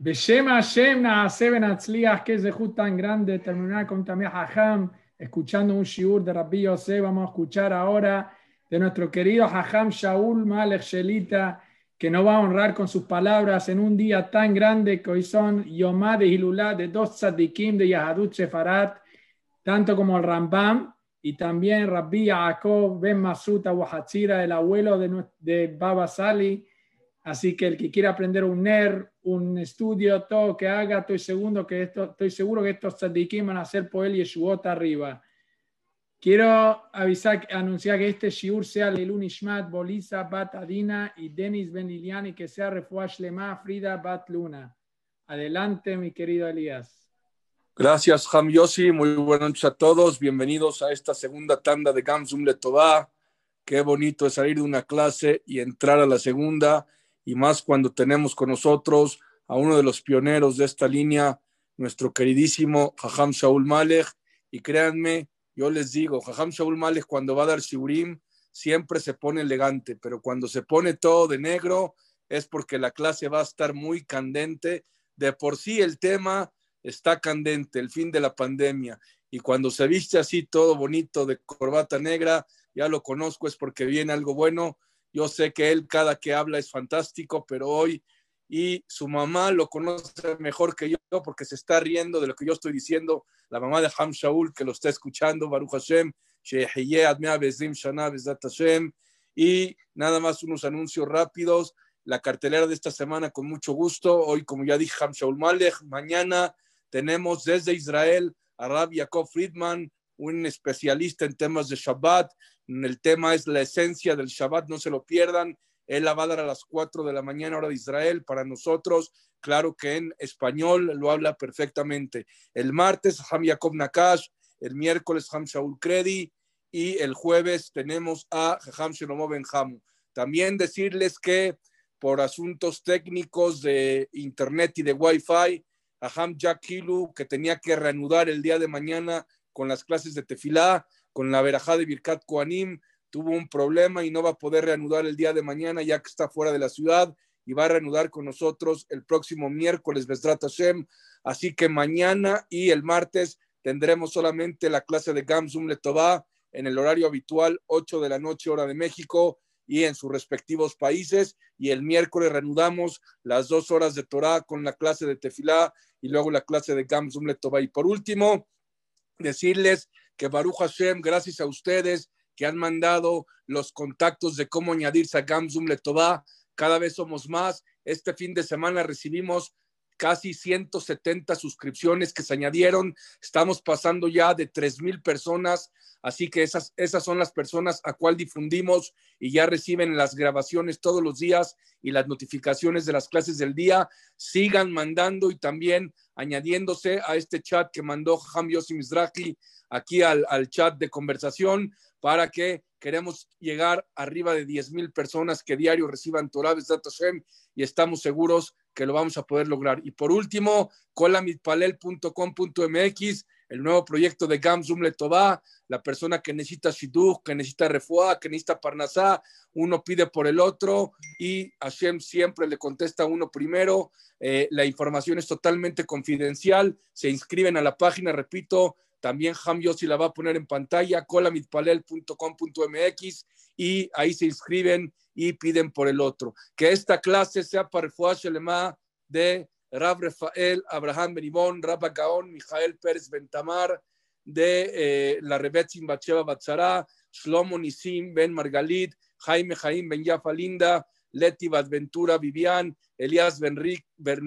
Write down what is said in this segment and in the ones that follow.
Beshem Hashem Naase Benatzliach, que es tan grande, terminar con Tamir Hajam, escuchando un shiur de Rabbi Yosef. Vamos a escuchar ahora de nuestro querido Hajam Shaul Malech Shelita, que nos va a honrar con sus palabras en un día tan grande que hoy son Yomá de Hilulá de dos tzadikim de Yahadut Sefarat, tanto como el Rambam, y también Rabbi Yaakov Ben Masuta Wahatzira, el abuelo de, de Baba Sali. Así que el que quiera aprender un NER, un estudio, todo que haga, estoy seguro que, esto, estoy seguro que estos tzadikim van a hacer por él Yeshuot arriba. Quiero avisar, anunciar que este shiur sea Leilun Ishmat, Bolisa, Bat Adina y Denis Ben Liliani, que sea Refuash Lema, Frida, Bat Luna. Adelante, mi querido Elías. Gracias, Ham Yossi. Muy buenas noches a todos. Bienvenidos a esta segunda tanda de Gamsum Letová. Qué bonito es salir de una clase y entrar a la segunda, y más cuando tenemos con nosotros a uno de los pioneros de esta línea, nuestro queridísimo Jajam Shaul Malek. Y créanme, yo les digo, Jajam Shaul Malek cuando va a dar Shiurim siempre se pone elegante, pero cuando se pone todo de negro es porque la clase va a estar muy candente. De por sí el tema está candente, el fin de la pandemia. Y cuando se viste así todo bonito de corbata negra, ya lo conozco, es porque viene algo bueno. Yo sé que él cada que habla es fantástico, pero hoy y su mamá lo conoce mejor que yo porque se está riendo de lo que yo estoy diciendo. La mamá de Ham Shaul que lo está escuchando, Baruch Hashem, y nada más unos anuncios rápidos. La cartelera de esta semana con mucho gusto. Hoy, como ya dije, Ham Shaul Malek. Mañana tenemos desde Israel a Rabbi Yaakov Friedman, un especialista en temas de Shabbat. El tema es la esencia del Shabbat, no se lo pierdan. Él la va a dar a las 4 de la mañana, hora de Israel, para nosotros. Claro que en español lo habla perfectamente. El martes, Ham Yaakov Nakash. El miércoles, Ham Shaul Kredi. Y el jueves tenemos a Ham Shlomo Benjamu. También decirles que por asuntos técnicos de internet y de Wi-Fi, a Ham Jack que tenía que reanudar el día de mañana con las clases de Tefilá, con la verajá de Birkat Koanim, tuvo un problema y no va a poder reanudar el día de mañana ya que está fuera de la ciudad y va a reanudar con nosotros el próximo miércoles, Besdrat Hashem. Así que mañana y el martes tendremos solamente la clase de Gamsum Letová en el horario habitual, 8 de la noche, hora de México, y en sus respectivos países. Y el miércoles reanudamos las dos horas de Torah con la clase de Tefilá y luego la clase de Gamsum Letová. Y por último, decirles que Baruch Hashem, gracias a ustedes, que han mandado los contactos de cómo añadirse a Gamsum Letová. Cada vez somos más. Este fin de semana recibimos casi 170 suscripciones que se añadieron. Estamos pasando ya de 3,000 personas, así que esas, esas son las personas a cual difundimos y ya reciben las grabaciones todos los días y las notificaciones de las clases del día. Sigan mandando y también añadiéndose a este chat que mandó Ham Yossi Mizrahi aquí al, chat de conversación para que queremos llegar arriba de 10 mil personas que diario reciban Torah Hashem y estamos seguros que lo vamos a poder lograr. Y por último, colamitpalel.com.mx, el nuevo proyecto de Gamsum Letová, la persona que necesita Shidduch, que necesita Refuá, que necesita Parnasá, uno pide por el otro y Hashem siempre le contesta uno primero. Eh, la información es totalmente confidencial, se inscriben a la página, repito, también Ham Yossi la va a poner en pantalla, colamitpalel.com.mx y ahí se inscriben y piden por el otro. Que esta clase sea para el lema de Rab Rafael, Abraham Benibón, Rab Gaon, Mijael Pérez Bentamar, de eh, la Rebetzin Bacheva Batzara, Shlomo Nisim Ben Margalit, Jaime Jaim Ben Yafa Linda, Leti Badventura Vivian, Elías Ben,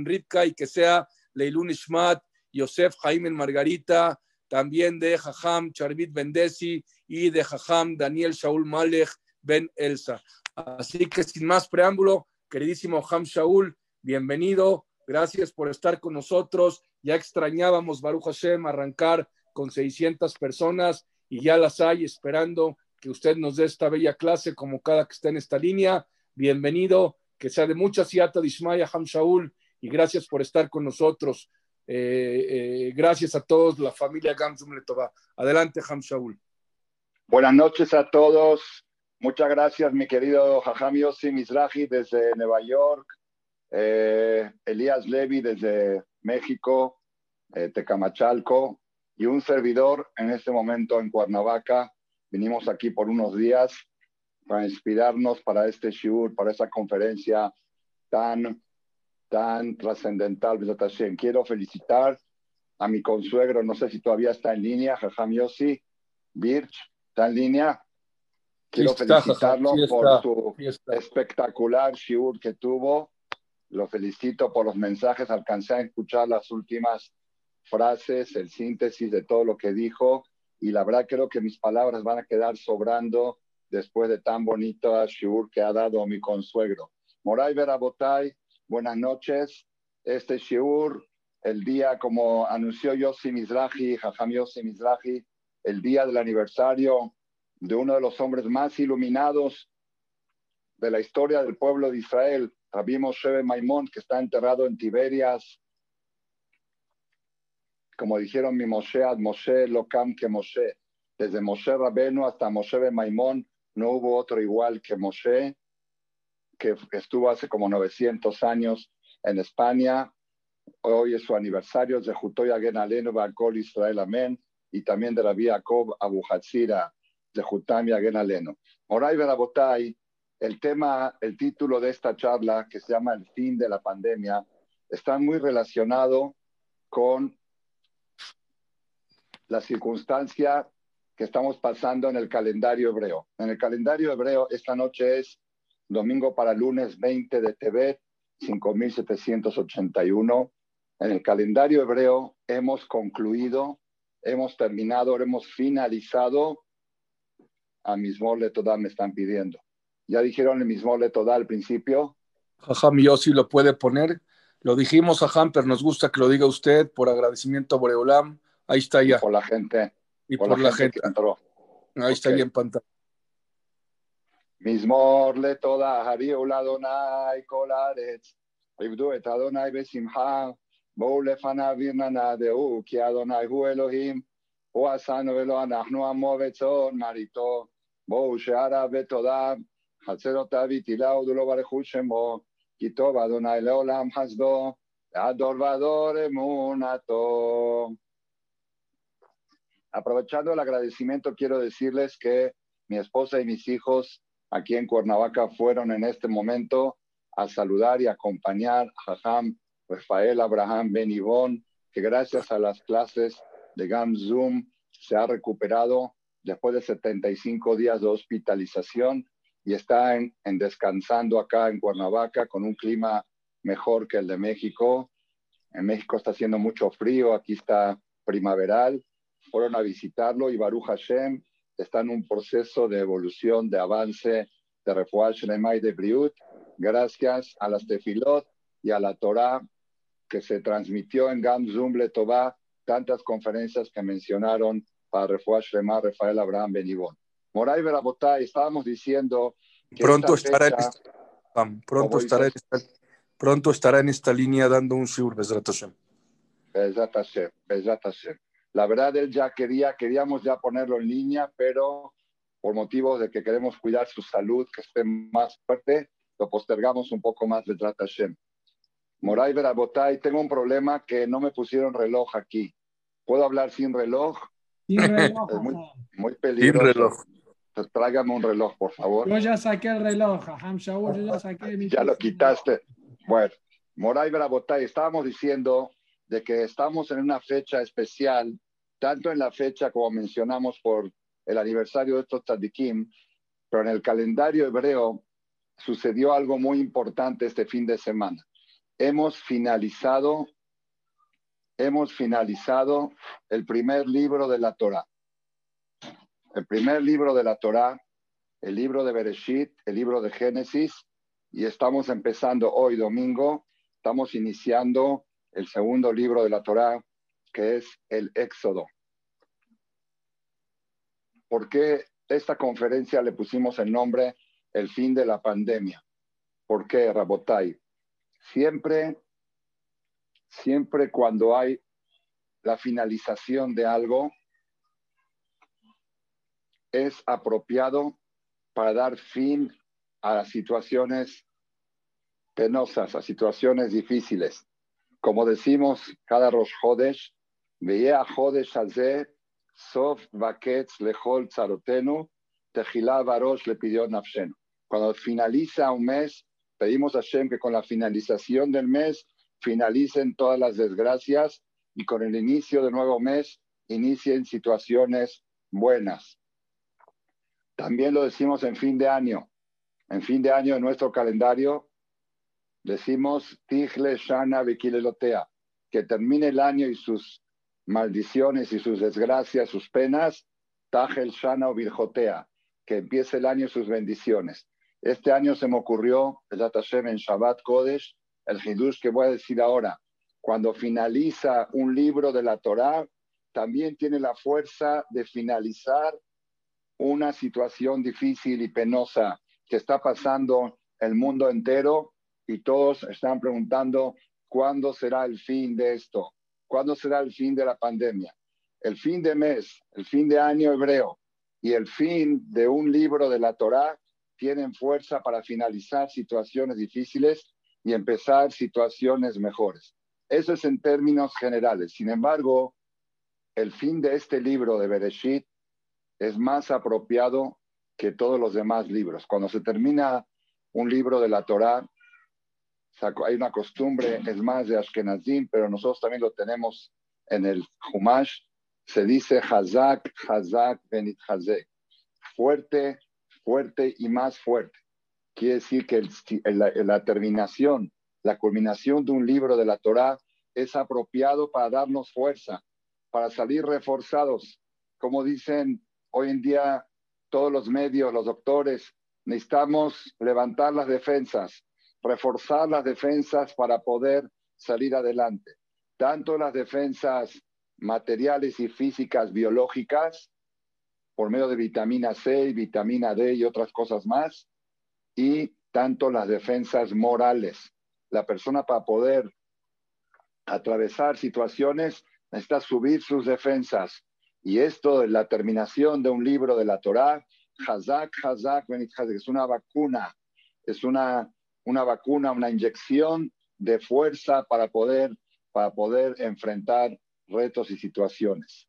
Ripka y que sea Leilun Ishmat, Yosef Jaime Margarita, también de Jajam Charvit Bendesi y de Jajam Daniel Shaul Malech Ben Elsa. Así que sin más preámbulo, queridísimo Jajam Shaul, bienvenido, gracias por estar con nosotros. Ya extrañábamos Baruch Hashem arrancar con 600 personas y ya las hay esperando que usted nos dé esta bella clase como cada que está en esta línea. Bienvenido, que sea de mucha siata de Ham Shaul y gracias por estar con nosotros. Eh, eh, gracias a todos, la familia Gamsum Letová. Adelante, Ham Shaul. Buenas noches a todos. Muchas gracias, mi querido Jajam Yossi Mizrahi desde Nueva York. eh, Elías Levy desde México, eh, Tecamachalco, y un servidor en este momento en Cuernavaca. Vinimos aquí por unos días para inspirarnos para este shiur, para esa conferencia tan, tan trascendental. Quiero felicitar a mi consuegro, no sé si todavía está en línea, Jajam Yossi, Birch, ¿está en línea? Quiero felicitarlo por su espectacular shiur que tuvo. Lo felicito por los mensajes. Alcancé a escuchar las últimas frases, el síntesis de todo lo que dijo. Y la verdad creo que mis palabras van a quedar sobrando después de tan bonito shiur que ha dado mi consuegro. Moray Verabotay, buenas noches. Este shiur, el día, como anunció Yossi Mizrahi, Jajam Yossi Mizrahi, el día del aniversario de uno de los hombres más iluminados de la historia del pueblo de Israel, Rabbi Moshe Maimón, que está enterrado en Tiberias. Como dijeron mi Moshe, Ad Moshe Lokam que Moshe. Desde Moshe Rabenu hasta Moshe Maimón no hubo otro igual que Moshe, que estuvo hace como 900 años en España. Hoy es su aniversario, de Jutoy Agen Alenu, Israel, Amén. Y también de Rabbi Jacob Abu Hatzira, de Jutami Agen Moray Verabotay, el tema, el título de esta charla, que se llama El fin de la pandemia, está muy relacionado con la circunstancia que estamos pasando en el calendario hebreo. En el calendario hebreo, esta noche es domingo para lunes 20 de Tebet, 5781. En el calendario hebreo hemos concluido, hemos terminado, hemos finalizado a Mismor Todá me están pidiendo. Ya dijeron el Mismor Todá al principio. Jajam sí lo puede poner. Lo dijimos, a pero nos gusta que lo diga usted por agradecimiento a Boreolam. Ahí está ya. por la gente. Y por, la, gente. que entró. Ahí está ya en pantalla. Mismor le toda הביאו לאדוני כל הארץ, עבדו את אדוני בשמחה, בואו לפניו וננדעו, כי אדוני הוא אלוהים, הוא עשנו ולא אנחנו עמו וצאן מרעיתו, בואו שערה ותודה, חצרותיו יתילה ודולו ברכו שמו, כי טוב אדוני לעולם חסדו, ועד דור ודור אמונתו. Aprovechando el agradecimiento, quiero decirles que mi esposa y mis hijos aquí en Cuernavaca fueron en este momento a saludar y acompañar a Jajam Rafael Abraham Ben que gracias a las clases de GAM Zoom se ha recuperado después de 75 días de hospitalización y está en, descansando acá en Cuernavaca con un clima mejor que el de México. En México está haciendo mucho frío, aquí está primaveral. Fueron a visitarlo y Baruch Hashem está en un proceso de evolución, de avance, de refuerzo y de Briut, gracias a las tefilot y a la Torah que se transmitió en Gam Letová tantas conferencias que mencionaron para Refuah Shlema, Rafael Abraham Benibón. Moray Verabotay, estábamos diciendo que pronto estará, en esta, pronto, estará en esta, pronto estará en esta línea dando un shiur, Bezrat Hashem. Bezrat Hashem, La verdad, él ya quería, queríamos ya ponerlo en línea, pero por motivos de que queremos cuidar su salud, que esté más fuerte, lo postergamos un poco más, Bezrat Hashem. Moray Verabotay, tengo un problema que no me pusieron reloj aquí. ¿Puedo hablar sin reloj? Sin reloj. es muy, peligroso. Sin reloj. tráigame un reloj, por favor. Yo ya saqué el reloj, Ham Shaul, yo ya saqué mi Ya lo quitaste. Bueno, Moray Verabotay, estábamos diciendo de que estamos en una fecha especial, tanto en la fecha como mencionamos por el aniversario de estos tzadikim, pero en el calendario hebreo sucedió algo muy importante este fin de semana hemos finalizado, hemos finalizado el primer libro de la Torah. El primer libro de la Torah, el libro de Bereshit, el libro de Génesis, y estamos empezando hoy domingo, estamos iniciando el segundo libro de la Torah, que es el Éxodo. ¿Por qué esta conferencia le pusimos el nombre El fin de la pandemia? ¿Por qué, Rabotai? Siempre, siempre cuando hay la finalización de algo, es apropiado para dar fin a situaciones penosas, a situaciones difíciles. Como decimos cada Rosh Hodesh, veía Hodesh Hazeh, Sof Baketz Lehol Tzarotenu, Tejilá Barosh le pidió Nafshenu. Cuando finaliza un mes, pedimos a Hashem que con la finalización del mes finalicen todas las desgracias y con el inicio del nuevo mes inicien situaciones buenas. También lo decimos en fin de año. En fin de año en nuestro calendario decimos Tigle Shana Vikilelotea, que termine el año y sus maldiciones y sus desgracias, sus penas, Tajel Shana o Virjotea, que empiece el año y sus bendiciones. Este año se me ocurrió, el Hashem en Shabbat Kodesh, el Hidush que voy a decir ahora. Cuando finaliza un libro de la Torá, también tiene la fuerza de finalizar una situación difícil y penosa que está pasando el mundo entero y todos están preguntando cuándo será el fin de esto, cuándo será el fin de la pandemia, el fin de mes, el fin de año hebreo y el fin de un libro de la Torá tienen fuerza para finalizar situaciones difíciles y empezar situaciones mejores. Eso es en términos generales. Sin embargo, el fin de este libro de Bereshit es más apropiado que todos los demás libros. Cuando se termina un libro de la Torá, hay una costumbre, es más de Ashkenazim, pero nosotros también lo tenemos en el Humash, se dice Hazak, Hazak, Benit Hazek. Fuerte, fuerte y más fuerte. Quiere decir que la terminación, la culminación de un libro de la Torá es apropiado para darnos fuerza, para salir reforzados. Como dicen hoy en día todos los medios, los doctores, necesitamos levantar las defensas, reforzar las defensas para poder salir adelante. Tanto las defensas materiales y físicas biológicas, por medio de vitamina C, vitamina D y otras cosas más, y tanto las defensas morales. La persona para poder atravesar situaciones necesita subir sus defensas. Y esto, la terminación de un libro de la Torá, Hazak, Hazak, es una vacuna, es una, una vacuna, una inyección de fuerza para poder, para poder enfrentar retos y situaciones.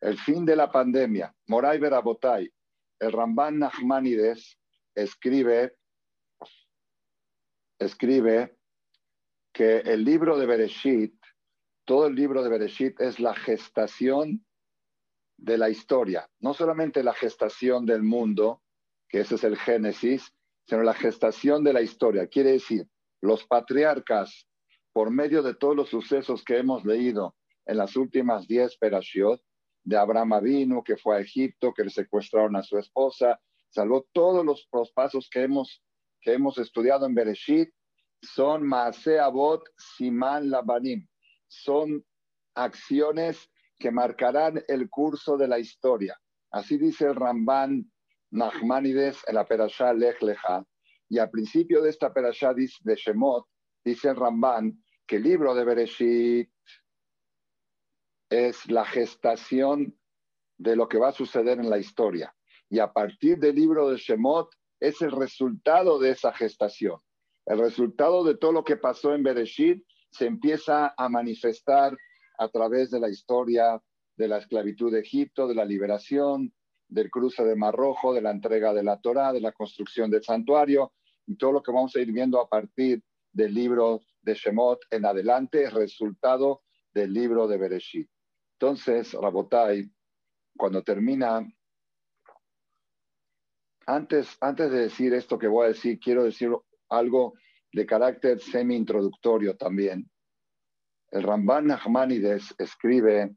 El fin de la pandemia. Moray Berabotay, el Ramban Nachmanides escribe, escribe que el libro de Bereshit todo el libro de Bereshit es la gestación de la historia, no solamente la gestación del mundo, que ese es el Génesis, sino la gestación de la historia. Quiere decir, los patriarcas, por medio de todos los sucesos que hemos leído en las últimas diez perashiot, de Abraham Avinu, que fue a Egipto, que le secuestraron a su esposa, salvó todos los, pasos que hemos, que hemos estudiado en Bereshit, son Maase Abot Siman Labanim, son acciones que marcarán el curso de la historia. Así dice el Ramban Nachmanides en la Perashá Lech. Y al principio de esta Perashá de Shemot, dice el Ramban que el libro de Bereshit es la gestación de lo que va a suceder en la historia. Y a partir del libro de Shemot es el resultado de esa gestación. El resultado de todo lo que pasó en Bereshit se empieza a manifestar a través de la historia de la esclavitud de Egipto, de la liberación, del cruce de Mar Rojo, de la entrega de la Torá, de la construcción del santuario y todo lo que vamos a ir viendo a partir del libro de Shemot en adelante es resultado del libro de Bereshit. Entonces, Rabotai, cuando termina, antes, antes de decir esto que voy a decir, quiero decir algo de carácter semi-introductorio también. El Ramban Nachmanides escribe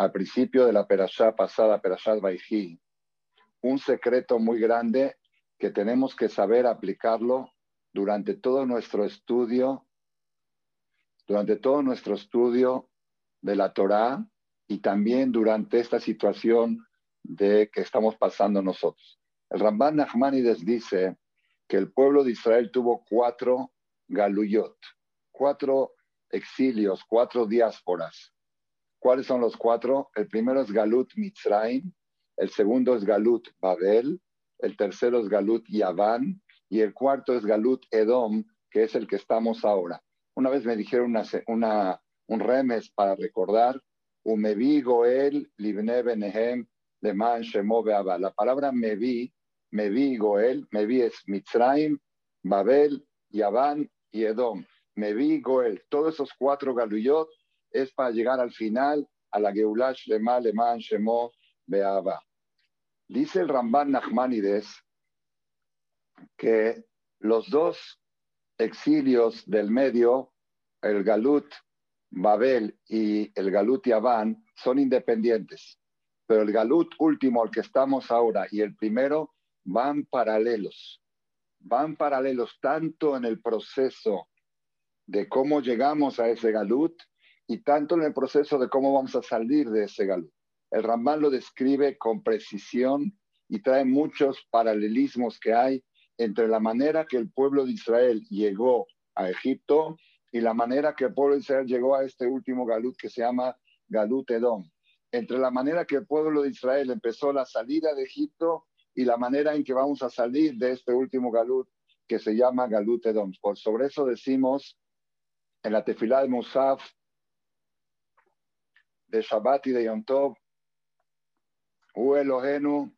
al principio de la perashá pasada, Perashat Baijí, un secreto muy grande que tenemos que saber aplicarlo durante todo nuestro estudio, durante todo nuestro estudio de la Torá y también durante esta situación de que estamos pasando nosotros. El Ramban Nachmanides dice que el pueblo de Israel tuvo cuatro galuyot, cuatro exilios, cuatro diásporas. ¿Cuáles son los cuatro? El primero es Galut Mitzrayim, el segundo es Galut Babel, el tercero es Galut Yaván y el cuarto es Galut Edom, que es el que estamos ahora. Una vez me dijeron una, un remes para recordar, Umevi Goel Libne Benehem Leman Shemo La palabra Mevi, Mevi Goel, Mevi es Mitzrayim, Babel, Yaván y Edom. Mevi Goel, todos esos cuatro galuyot es para llegar al final a la Geulash Lema Leman Shemo Beaba. Dice el Ramban Nachmanides que los dos exilios del medio, el Galut Babel y el Galut Yaván, son independientes. Pero el Galut último, al que estamos ahora, y el primero, van paralelos. Van paralelos tanto en el proceso de cómo llegamos a ese Galut y tanto en el proceso de cómo vamos a salir de ese Galut. El Ramban lo describe con precisión y trae muchos paralelismos que hay entre la manera que el pueblo de Israel llegó a Egipto y la manera que el pueblo de Israel llegó a este último Galut que se llama Galut Edom. Entre la manera que el pueblo de Israel empezó la salida de Egipto y la manera en que vamos a salir de este último Galut que se llama Galut Edom. Por sobre eso decimos en la tefilá de Musaf, de Shabbat y de Yom Tov, Hu Elohenu,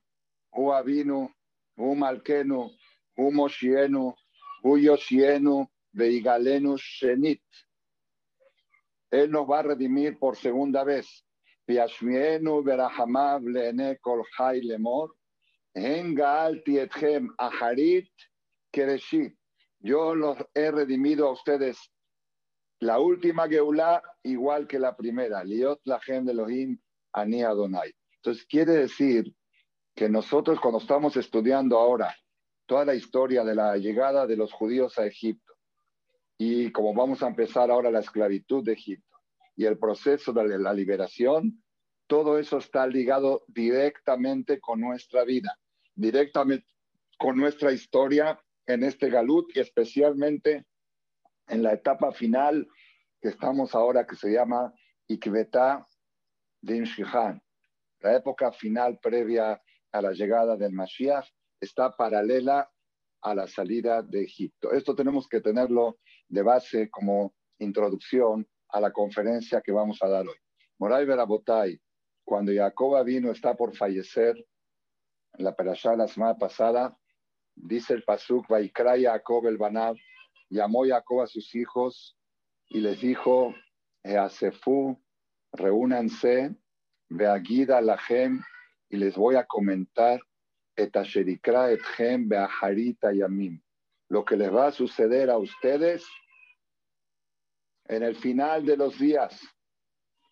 Hu Avinu, Hu Malkenu, Hu Moshienu, Hu Yoshienu, Veigalenu Shenit. Él nos va a redimir por segunda vez. Piashmienu Berahamav Leene Kol Chai Lemor. En Gaalti Etchem Aharit Kereshit. Yo los he redimido a ustedes. La última Geulah, igual que la primera. Liot Lachem Elohim Ani Adonai. Entonces quiere decir que nosotros cuando estamos estudiando ahora toda la historia de la llegada de los judíos a Egipto y como vamos a empezar ahora la esclavitud de Egipto y el proceso de la liberación, todo eso está ligado directamente con nuestra vida, directamente con nuestra historia en este galut y especialmente en la etapa final que estamos ahora que se llama Ikvetá de Shihan, la época final previa a la llegada del Mashiach está paralela a la salida de Egipto. Esto tenemos que tenerlo de base como introducción a la conferencia que vamos a dar hoy. Moray Berabotay, cuando Jacob vino, está por fallecer, en la perashá la semana pasada, dice el Pasuk, Vaikra Jacob el Banab, llamó Jacob a sus hijos y les dijo, Easefu, reúnanse, Beagida Lahem, y les voy a comentar lo que les va a suceder a ustedes en el final de los días.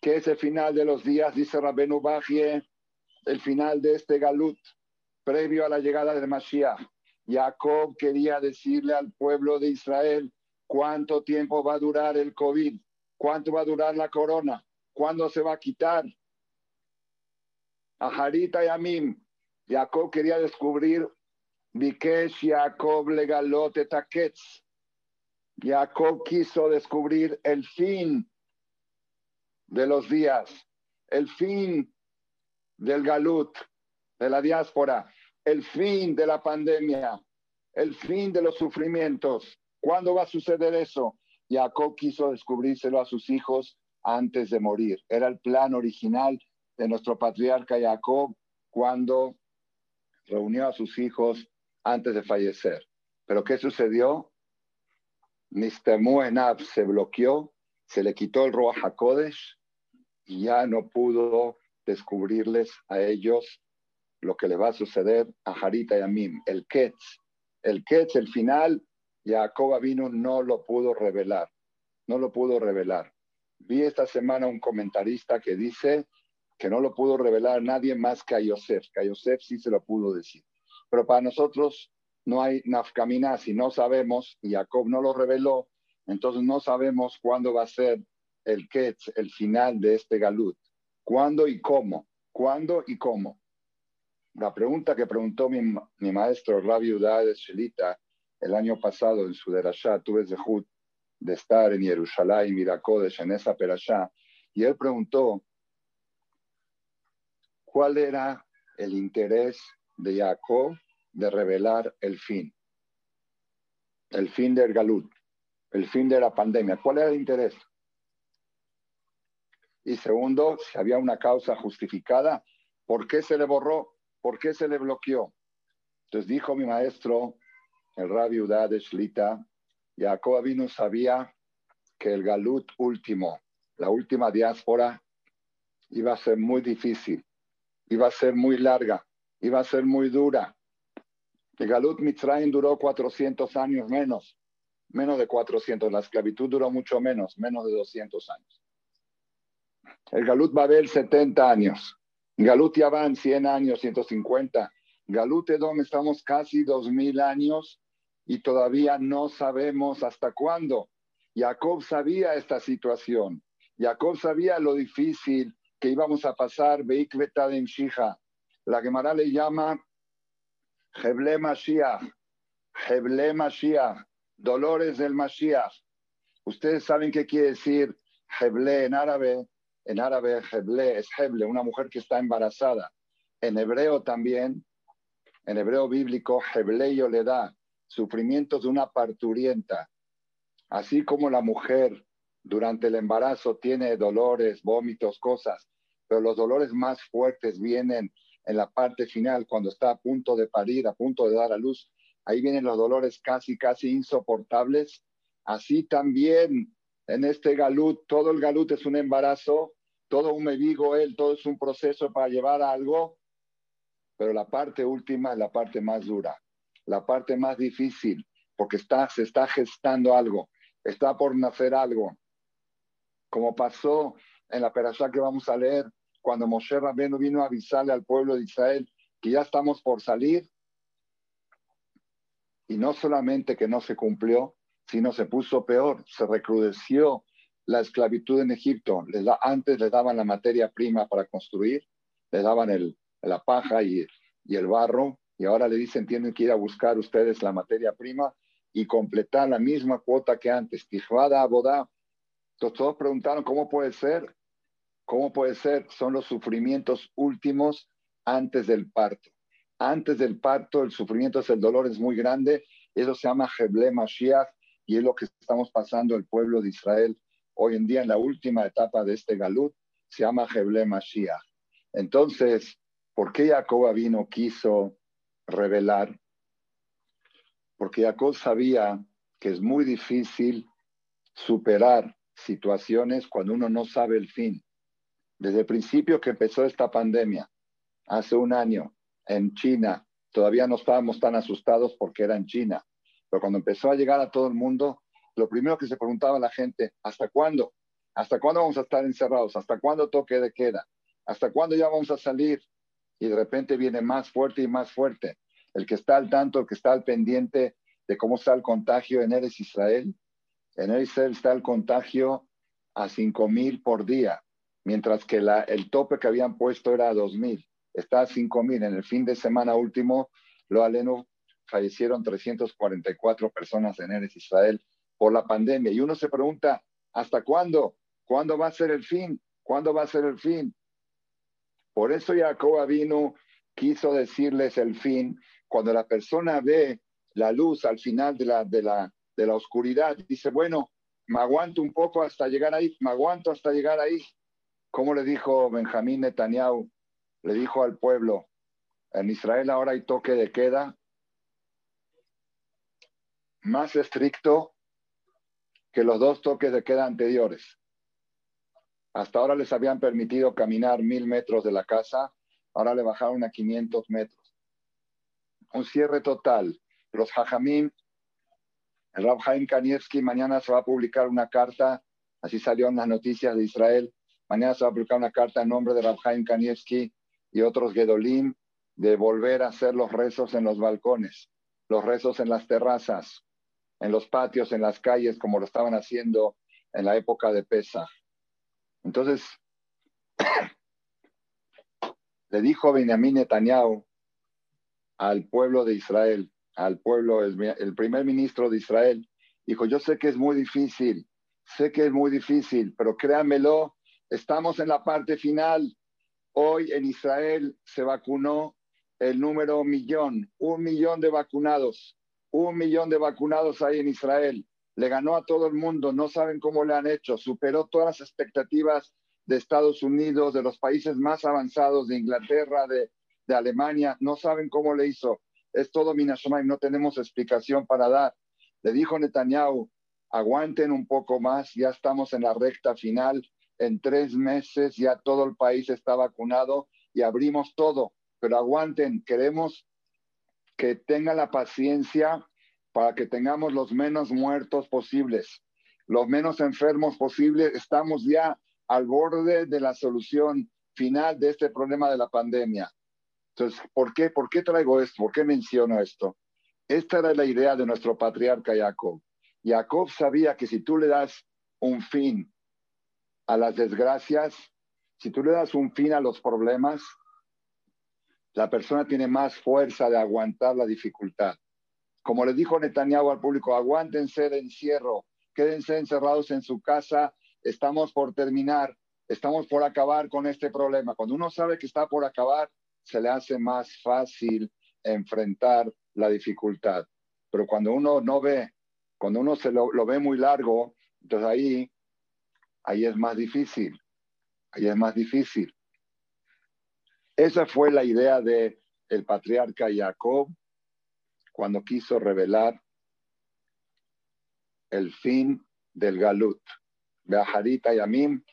¿Qué es el final de los días? Dice Rabenu Bajie, el final de este galut, previo a la llegada de Mashiach. Jacob quería decirle al pueblo de Israel cuánto tiempo va a durar el COVID, cuánto va a durar la corona, cuándo se va a quitar. A Harita y Amim, Jacob quería descubrir Vikesh Jacob legalote taketz. Jacob quiso descubrir el fin de los días, el fin del galut, de la diáspora, el fin de la pandemia, el fin de los sufrimientos. ¿Cuándo va a suceder eso? Jacob quiso descubrírselo a sus hijos antes de morir. Era el plan original de nuestro patriarca Jacob cuando reunió a sus hijos antes de fallecer. Pero ¿qué sucedió? Nistemu Enab se bloqueó, se le quitó el Ruach HaKodesh y ya no pudo descubrirles a ellos lo que le va a suceder a Harita y a Mim. El Ketz, el Ketz, el final, Jacob vino, no lo pudo revelar, no lo pudo revelar. Vi esta semana un comentarista que dice que no lo pudo revelar nadie más que a Yosef, que a Yosef sí se lo pudo decir. Pero para nosotros no hay nafkamina, si no sabemos, y Jacob no lo reveló, entonces no sabemos cuándo va a ser el Ketz, el final de este galut. ¿Cuándo y cómo? ¿Cuándo y cómo? La pregunta que preguntó mi, maestro Rabbi de Shelita el año pasado en su derashá, tuve Zehut de estar en Jerusalén, Mirakodesh, en esa perashá, y él preguntó cuál era el interés de Jacob de revelar el fin, el fin del Galut. el fin de la pandemia. ¿Cuál era el interés? Y segundo, si había una causa justificada, ¿por qué se le borró? ¿Por qué se le bloqueó? Entonces dijo mi maestro, el rabbi Udá de Shlita, Jacob sabía que el galut último, la última diáspora, iba a ser muy difícil, iba a ser muy larga, iba a ser muy dura. El galut Mitzrayim duró 400 años menos, menos de 400. La esclavitud duró mucho menos, menos de 200 años. El galut haber 70 años. Galut Yaván 100 años, 150. Galut Edom estamos casi 2000 años y todavía no sabemos hasta cuándo. Jacob sabía esta situación. Jacob sabía lo difícil que íbamos a pasar. Beikveta de Shija. La Gemara le llama Heble Mashiach. Heble Mashiach. Dolores del Mashiach. Ustedes saben qué quiere decir Heble en árabe. En árabe, Heble es Heble, una mujer que está embarazada. En hebreo también, en hebreo bíblico, Heble le da sufrimientos de una parturienta. Así como la mujer durante el embarazo tiene dolores, vómitos, cosas, pero los dolores más fuertes vienen en la parte final, cuando está a punto de parir, a punto de dar a luz. Ahí vienen los dolores casi, casi insoportables. Así también en este galut, todo el galut es un embarazo, todo un mevigo él, todo es un proceso para llevar a algo, pero la parte última es la parte más dura, la parte más difícil, porque está, se está gestando algo, está por nacer algo, como pasó en la perashá que vamos a leer, cuando Moshe Rabbeinu vino a avisarle al pueblo de Israel que ya estamos por salir, y no solamente que no se cumplió, sino se puso peor, se recrudeció la esclavitud en Egipto. Antes les daban la materia prima para construir, les daban el, la paja y, el barro, y ahora le dicen tienen que ir a buscar ustedes la materia prima y completar la misma cuota que antes. Tijvada, Abodá. Entonces todos preguntaron, ¿cómo puede ser? ¿Cómo puede ser? Son los sufrimientos últimos antes del parto. Antes del parto, el sufrimiento es el dolor, es muy grande. Eso se llama Heble Mashiach y es lo que estamos pasando el pueblo de Israel hoy en día en la última etapa de este galut, se llama Heble Mashiach. Entonces, ¿por qué Jacob vino quiso revelar? Porque Jacob sabía que es muy difícil superar situaciones cuando uno no sabe el fin. Desde el principio que empezó esta pandemia, hace un año, en China, todavía no estábamos tan asustados porque era en China. Pero cuando empezó a llegar a todo el mundo, lo primero que se preguntaba la gente, ¿hasta cuándo? ¿Hasta cuándo vamos a estar encerrados? ¿Hasta cuándo toque de queda? ¿Hasta cuándo ya vamos a salir? Y de repente viene más fuerte y más fuerte. El que está al tanto, el que está al pendiente de cómo está el contagio en Eres Israel. En Eres Israel está el contagio a 5.000 por día, mientras que el tope que habían puesto era 2.000. Está a 5.000. En el fin de semana último, lo aleno fallecieron 344 personas en Eres Israel por la pandemia. Y uno se pregunta, ¿hasta cuándo? ¿Cuándo va a ser el fin? ¿Cuándo va a ser el fin? Por eso Jacob vino, quiso decirles el fin. Cuando la persona ve la luz al final de la, de la, de la oscuridad, dice, bueno, me aguanto un poco hasta llegar ahí, me aguanto hasta llegar ahí. Como le dijo Benjamín Netanyahu? Le dijo al pueblo, en Israel ahora hay toque de queda más estricto que los dos toques de queda anteriores. Hasta ahora les habían permitido caminar mil metros de la casa, ahora le bajaron a 500 metros. Un cierre total. Los Hajamim, el Rab Haim Kanievski, mañana se va a publicar una carta, así salió en las noticias de Israel, mañana se va a publicar una carta en nombre de Rab Haim Kanievski y otros Gedolim de volver a hacer los rezos en los balcones, los rezos en las terrazas, en los patios, en las calles, como lo estaban haciendo en la época de Pesa. Entonces, le dijo Benjamín Netanyahu al pueblo de Israel, al pueblo, el primer ministro de Israel, dijo, yo sé que es muy difícil, sé que es muy difícil, pero créanmelo, estamos en la parte final. Hoy en Israel se vacunó el número millón, un millón de vacunados un millón de vacunados hay en Israel. le ganó a todo el mundo, no saben cómo le han hecho, superó todas las expectativas de Estados Unidos, de los países más avanzados, de Inglaterra, de, Alemania, no saben cómo le hizo. Es todo Minashomay, no tenemos explicación para dar. Le dijo Netanyahu, aguanten un poco más, ya estamos en la recta final, en tres meses ya todo el país está vacunado y abrimos todo, pero aguanten, queremos que tengan la paciencia para que tengamos los menos muertos posibles, los menos enfermos posibles. Estamos ya al borde de la solución final de este problema de la pandemia. Entonces, ¿por qué, ¿por qué traigo esto? ¿Por qué menciono esto? Esta era la idea de nuestro patriarca Jacob. Jacob sabía que si tú le das un fin a las desgracias, si tú le das un fin a los problemas, la persona tiene más fuerza de aguantar la dificultad. Como le dijo Netanyahu al público, aguántense de encierro, quédense encerrados en su casa, estamos por terminar, estamos por acabar con este problema. Cuando uno sabe que está por acabar, se le hace más fácil enfrentar la dificultad. Pero cuando uno no ve, cuando uno se lo, ve muy largo, entonces ahí, ahí es más difícil, ahí es más difícil. Esa fue la idea de el patriarca Jacob cuando quiso revelar el fin del Galut, Beajarita y Amim,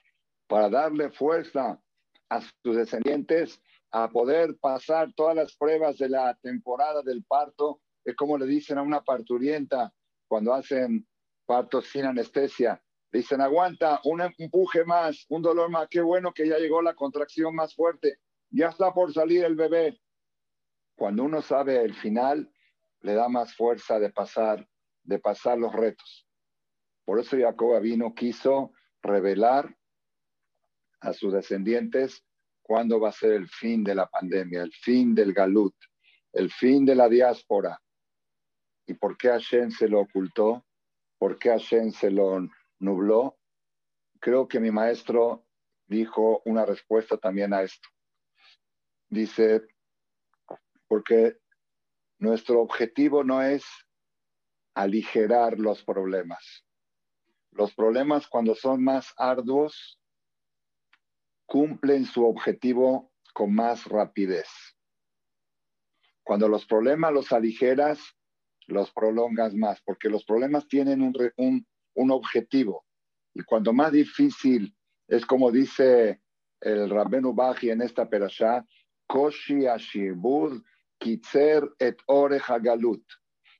para darle fuerza a sus descendientes a poder pasar todas las pruebas de la temporada del parto, es como le dicen a una parturienta cuando hacen partos sin anestesia. Dicen, aguanta, un empuje más, un dolor más, qué bueno que ya llegó la contracción más fuerte, ya está por salir el bebé. Cuando uno sabe el final, le da más fuerza de pasar, de pasar los retos. Por eso Jacob vino, quiso revelar a sus descendientes cuándo va a ser el fin de la pandemia, el fin del galut, el fin de la diáspora. ¿Y por qué Hashem se lo ocultó? ¿Por qué Hashem se lo nubló? Creo que mi maestro dijo una respuesta también a esto. Dice, porque nuestro objetivo no es aligerar los problemas. Los problemas cuando son más arduos cumplen su objetivo con más rapidez. Cuando los problemas los aligeras, los prolongas más, porque los problemas tienen un, un, objetivo. Y cuando más difícil es como dice el Rabbenu Baji en esta perashá, Koshi Ashibud Kitzer et Ore Hagalut.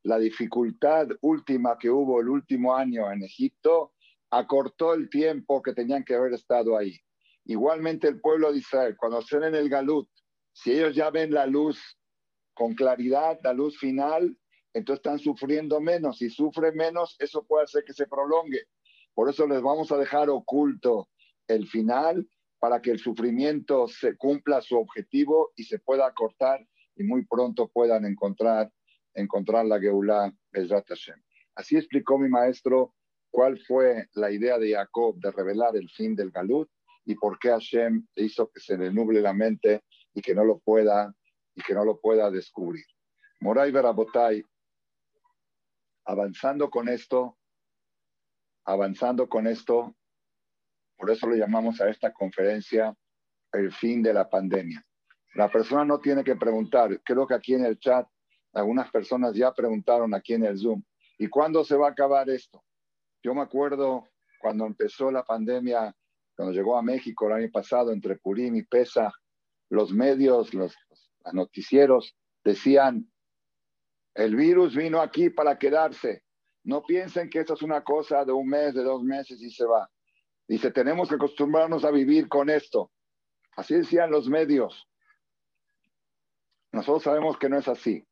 La dificultad última que hubo el último año en Egipto acortó el tiempo que tenían que haber estado ahí. Igualmente el pueblo de Israel, cuando estén en el Galut, si ellos ya ven la luz con claridad, la luz final, entonces están sufriendo menos. Si sufren menos, eso puede hacer que se prolongue. Por eso les vamos a dejar oculto el final para que el sufrimiento se cumpla su objetivo y se pueda acortar y muy pronto puedan encontrar, encontrar la Geulah Bezrat Hashem. Así explicó mi maestro cuál fue la idea de Jacob de revelar el fin del Galut y por qué Hashem hizo que se le nuble la mente y que no lo pueda y que no lo pueda descubrir. Moray Berabotay, avanzando con esto, avanzando con esto, por eso lo llamamos a esta conferencia el fin de la pandemia. La persona no tiene que preguntar. Creo que aquí en el chat algunas personas ya preguntaron aquí en el Zoom. ¿Y cuándo se va a acabar esto? Yo me acuerdo cuando empezó la pandemia, cuando llegó a México el año pasado, entre Purim y Pesa, los medios, los, los noticieros decían, el virus vino aquí para quedarse. No piensen que esto es una cosa de un mes, de dos meses y se va. Dice, tenemos que acostumbrarnos a vivir con esto. Así decían los medios. Nosotros sabemos que no es así.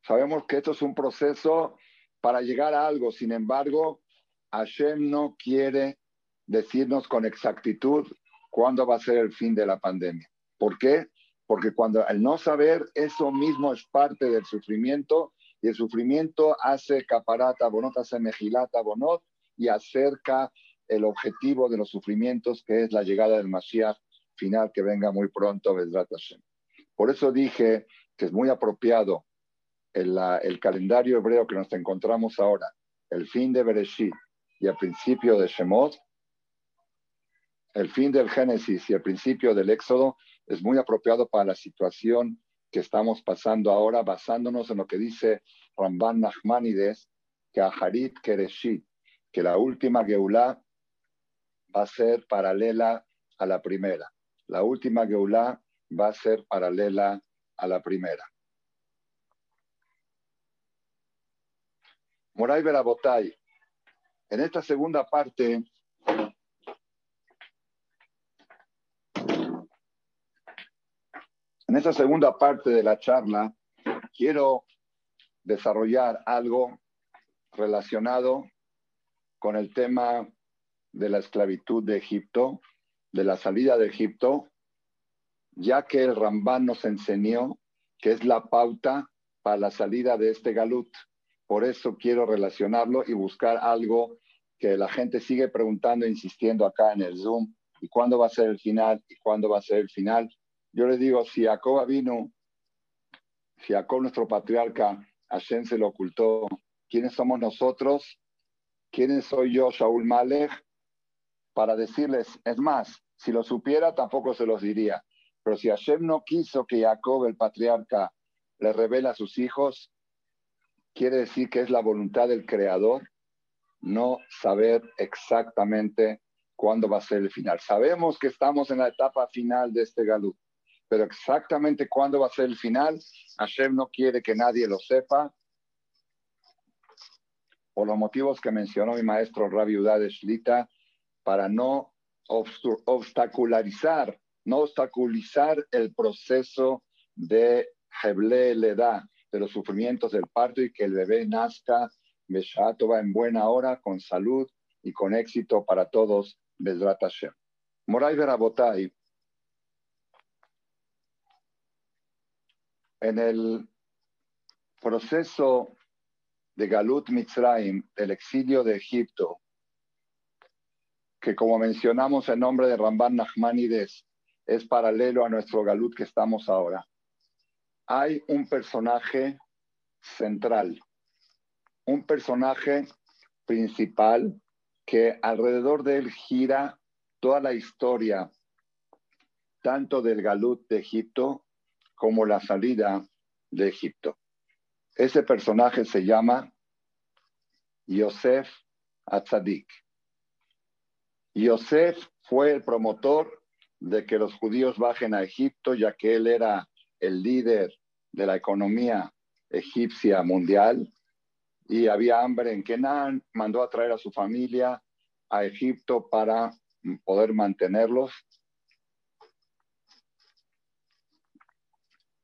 Sabemos que esto es un proceso para llegar a algo. Sin embargo, Hashem no quiere decirnos con exactitud cuándo va a ser el fin de la pandemia. ¿Por qué? Porque cuando el no saber, eso mismo es parte del sufrimiento y el sufrimiento hace caparata bonot, hace mejilata bonot y acerca el objetivo de los sufrimientos que es la llegada del Mashiach final que venga muy pronto, Bezrat Hashem. Por eso dije que es muy apropiado el, el calendario hebreo que nos encontramos ahora, el fin de Bereshit y el principio de Shemot, el fin del Génesis y el principio del Éxodo es muy apropiado para la situación que estamos pasando ahora, basándonos en lo que dice Ramban Nachmanides, que Aharit Kereshit, que la última Geulah va a ser paralela a la primera. La última Geulah va a ser paralela a la primera. Moray Berabotay, en esta segunda parte esta segunda parte de la charla quiero desarrollar algo relacionado con el tema de la esclavitud de Egipto, de la salida de Egipto, ya que el Rambán nos enseñó que es la pauta para la salida de este galut. Por eso quiero relacionarlo y buscar algo que la gente sigue preguntando, insistiendo acá en el Zoom, ¿y cuándo va a ser el final? ¿Y cuándo va a ser el final? Yo le digo, si Jacob vino, si Jacob nuestro patriarca, Hashem se lo ocultó, ¿quiénes somos nosotros? ¿Quiénes soy yo, Shaul Malek? Para decirles, es más, si lo supiera tampoco se los diría. Pero si Hashem no quiso que Jacob, el patriarca, le revele a sus hijos, quiere decir que es la voluntad del Creador no saber exactamente cuándo va a ser el final. Sabemos que estamos en la etapa final de este galut pero exactamente cuándo va a ser el final, Hashem no quiere que nadie lo sepa, por los motivos que mencionó mi maestro Rabbi de Shlita, para no obstacularizar, no obstaculizar el proceso de Heble Leda, de los sufrimientos del parto y que el bebé nazca va en buena hora, con salud y con éxito para todos, Bezrat Hashem. Moray Verabotay en el proceso de Galut Mitzrayim, el exilio de Egipto, que como mencionamos el nombre de Ramban Nachmanides es paralelo a nuestro Galut que estamos ahora. Hay un personaje central, un personaje principal que alrededor de él gira toda la historia, tanto del Galut de Egipto como la salida de Egipto. Ese personaje se llama Yosef Atzadik. Yosef fue el promotor de que los judíos bajen a Egipto, ya que él era el líder de la economía egipcia mundial y había hambre en Kenan, mandó a traer a su familia a Egipto para poder mantenerlos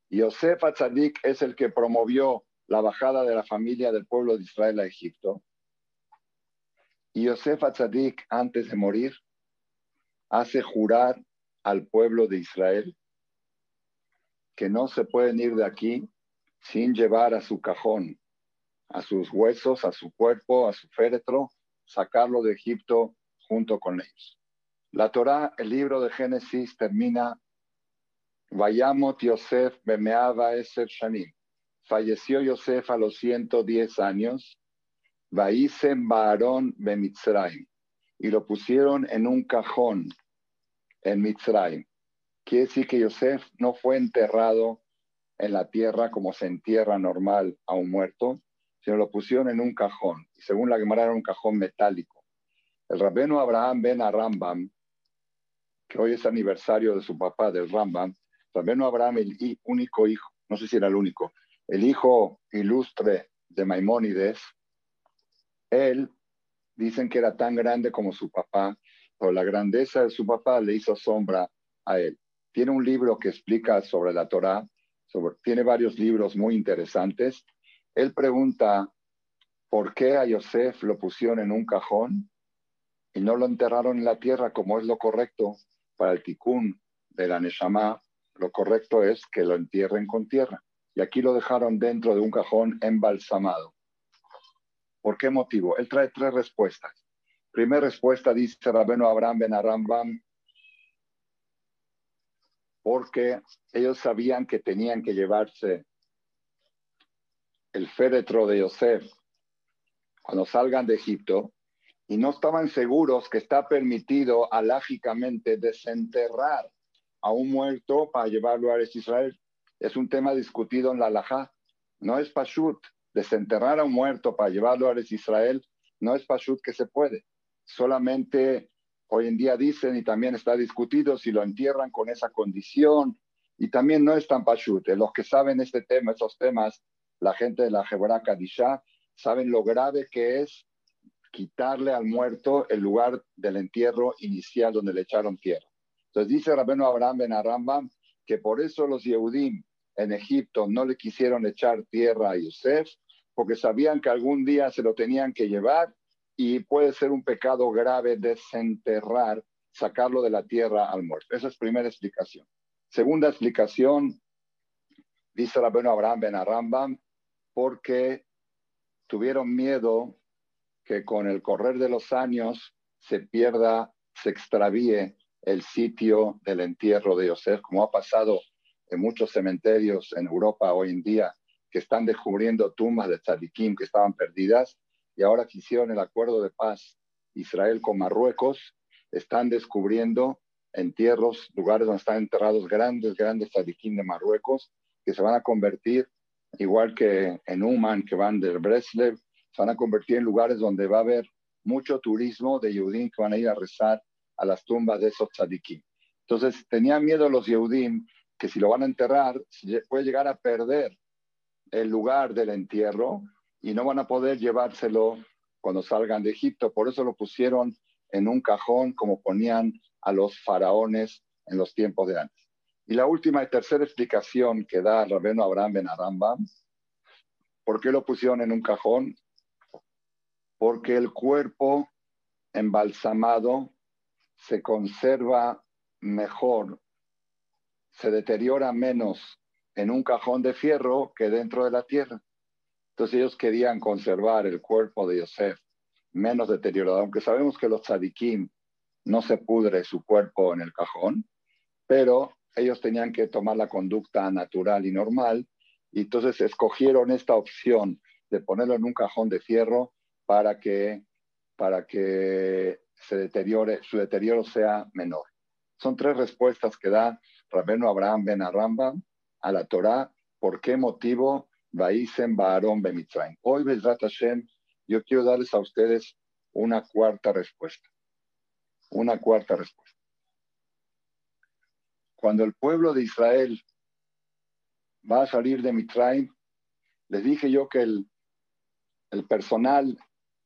Yosef Atzadik es el que promovió la bajada de la familia del pueblo de Israel a Egipto. Y Yosef Atzadik, antes de morir, hace jurar al pueblo de Israel que no se pueden ir de aquí sin llevar a su cajón, a sus huesos, a su cuerpo, a su féretro, sacarlo de Egipto junto con ellos. La Torá, el libro de Génesis, termina Vayamot Yosef bemeaba eser shanim. Falleció Yosef a los 110 años. Vaisen Baarón bemitzraim. Y lo pusieron en un cajón en Mitzrayim. Quiere decir que Yosef no fue enterrado en la tierra como se entierra normal a un muerto, sino lo pusieron en un cajón. Y según la Gemara era un cajón metálico. El rabeno Abraham ben Rambam, que hoy es aniversario de su papá, del Rambam, también Abraham, el único hijo, no sé si era el único, el hijo ilustre de Maimónides, él dicen que era tan grande como su papá, pero la grandeza de su papá le hizo sombra a él. Tiene un libro que explica sobre la Torá, tiene varios libros muy interesantes. Él pregunta por qué a Yosef lo pusieron en un cajón y no lo enterraron en la tierra como es lo correcto para el tikkun de la Neshama lo correcto es que lo entierren con tierra. Y aquí lo dejaron dentro de un cajón embalsamado. ¿Por qué motivo? Él trae tres respuestas. Primera respuesta dice Rabeno Abraham Ben Arambam, porque ellos sabían que tenían que llevarse el féretro de Yosef cuando salgan de Egipto, y no estaban seguros que está permitido alágicamente desenterrar a un muerto para llevarlo a Israel. Es un tema discutido en la Alajá. No es pashut. Desenterrar a un muerto para llevarlo a Israel no es pashut que se puede. Solamente hoy en día dicen y también está discutido si lo entierran con esa condición y también no es tan pashut. Los que saben este tema, esos temas, la gente de la Jebra Kadisha, saben lo grave que es quitarle al muerto el lugar del entierro inicial donde le echaron tierra. Entonces dice Rabeno Abraham Ben Arambam que por eso los Yehudim en Egipto no le quisieron echar tierra a Yosef, porque sabían que algún día se lo tenían que llevar y puede ser un pecado grave desenterrar, sacarlo de la tierra al muerto. Esa es primera explicación. Segunda explicación, dice Rabeno Abraham Ben Arambam, porque tuvieron miedo que con el correr de los años se pierda, se extravíe el sitio del entierro de Yosef, como ha pasado en muchos cementerios en Europa hoy en día, que están descubriendo tumbas de tzadikim que estaban perdidas, y ahora que hicieron el acuerdo de paz Israel con Marruecos, están descubriendo entierros, lugares donde están enterrados grandes, grandes tzadikim de Marruecos, que se van a convertir, igual que en Uman, que van del Breslev, se van a convertir en lugares donde va a haber mucho turismo de Yehudim que van a ir a rezar a las tumbas de esos tzadikim. Entonces, tenían miedo los Yehudim que si lo van a enterrar, puede llegar a perder el lugar del entierro y no van a poder llevárselo cuando salgan de Egipto. Por eso lo pusieron en un cajón como ponían a los faraones en los tiempos de antes. Y la última y tercera explicación que da Rabeno Abraham Ben Arambam, ¿por qué lo pusieron en un cajón? porque el cuerpo embalsamado se conserva mejor, se deteriora menos en un cajón de fierro que dentro de la tierra. Entonces ellos querían conservar el cuerpo de Yosef menos deteriorado, aunque sabemos que los tzadikim no se pudre su cuerpo en el cajón, pero ellos tenían que tomar la conducta natural y normal, y entonces escogieron esta opción de ponerlo en un cajón de fierro para que, para que se deteriore, su deterioro sea menor. Son tres respuestas que da Rabeno Abraham Ben Aramba a la Torah. ¿Por qué motivo Baisen Baaron Bemitzrayim? Hoy, Bezrat Hashem, yo quiero darles a ustedes una cuarta respuesta. Una cuarta respuesta. Cuando el pueblo de Israel va a salir de Mitzrayim, les dije yo que el, el personal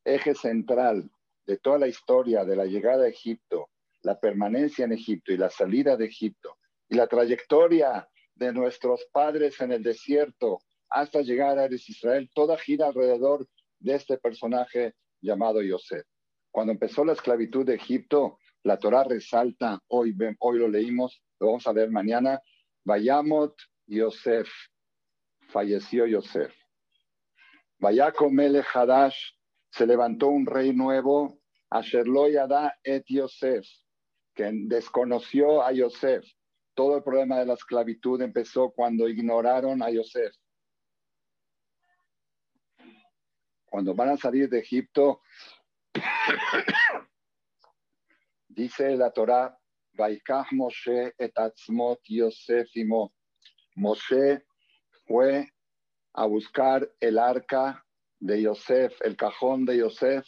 eje central de toda la historia de la llegada a Egipto, la permanencia en Egipto y la salida de Egipto y la trayectoria de nuestros padres en el desierto hasta llegar a Israel, toda gira alrededor de este personaje llamado Yosef. Cuando empezó la esclavitud de Egipto, la Torah resalta, hoy, hoy lo leímos, lo vamos a ver mañana, Vayamot Yosef, falleció Yosef. Vayako Hadash se levantó un rey nuevo, Asherlo Yada et Yosef, que desconoció a Yosef. Todo el problema de la esclavitud empezó cuando ignoraron a Yosef. Cuando van a salir de Egipto, dice la Torah, Vaikach Moshe et atzmot Yosef Moshe fue a buscar el arca de Yosef, el cajón de Yosef,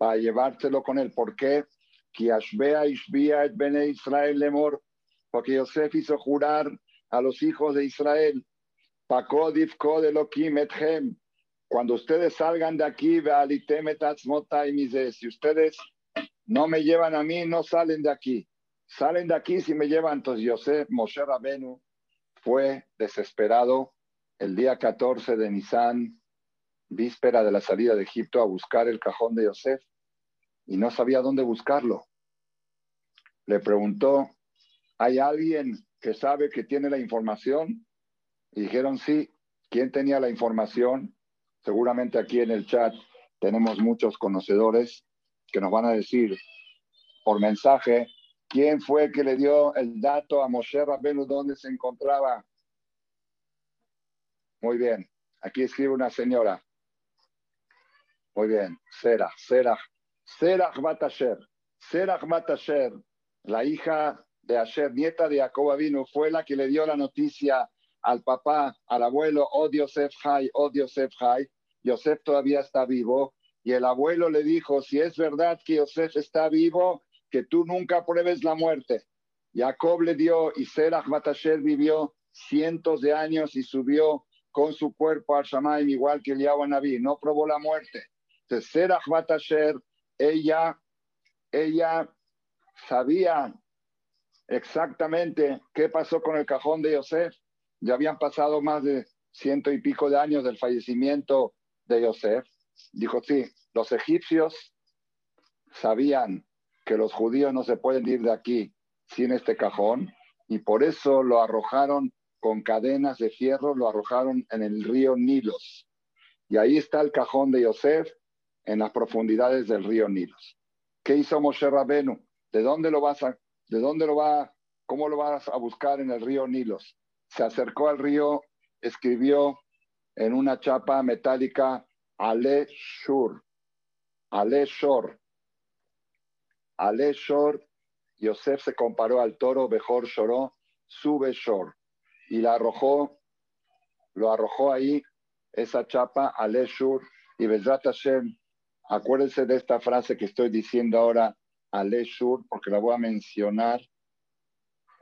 para llevárselo con él. ¿Por qué? Israel porque Yosef hizo jurar a los hijos de Israel, cuando ustedes salgan de aquí, si ustedes no me llevan a mí, no salen de aquí. Salen de aquí si me llevan. Entonces Yosef, Moshe Rabenu, fue desesperado el día 14 de Nisan víspera de la salida de Egipto, a buscar el cajón de Yosef y no sabía dónde buscarlo. Le preguntó, ¿hay alguien que sabe que tiene la información? Y dijeron, sí. ¿Quién tenía la información? Seguramente aquí en el chat tenemos muchos conocedores que nos van a decir por mensaje quién fue que le dio el dato a Moshe Rabenu dónde se encontraba. Muy bien, aquí escribe una señora. Muy bien, Serach, Serach, Serach Batasher. Serach Batasher, la hija de Asher, nieta de Jacob vino, fue la que le dio la noticia al papá, al abuelo, oh Yosef Hay, oh Yosef Hay. Yosef todavía está vivo. Y el abuelo le dijo, si es verdad que Yosef está vivo, que tú nunca pruebes la muerte. Jacob le dio y Serach Batasher vivió cientos de años y subió con su cuerpo al Shamaim igual que el Naví, no probó la muerte. Entonces, Serach Batasher, ella, ella sabía exactamente qué pasó con el cajón de Yosef. Ya habían pasado más de ciento y pico de años del fallecimiento de Yosef. Dijo, sí, los egipcios sabían que los judíos no se pueden ir de aquí sin este cajón y por eso lo arrojaron con cadenas de fierro, lo arrojaron en el río Nilos. Y ahí está el cajón de Yosef en las profundidades del río Nilos. ¿Qué hizo Moshe Rabenu? ¿De dónde lo vas a, de dónde lo va, cómo lo vas a buscar en el río Nilos? Se acercó al río, escribió en una chapa metálica Ale Shur, Ale Shor, Ale Shor. Yosef se comparó al toro, Bejor lloró, sube Shor y la arrojó, lo arrojó ahí, esa chapa, al Eshur, y Bezrat Hashem, acuérdense de esta frase que estoy diciendo ahora, al Eshur, porque la voy a mencionar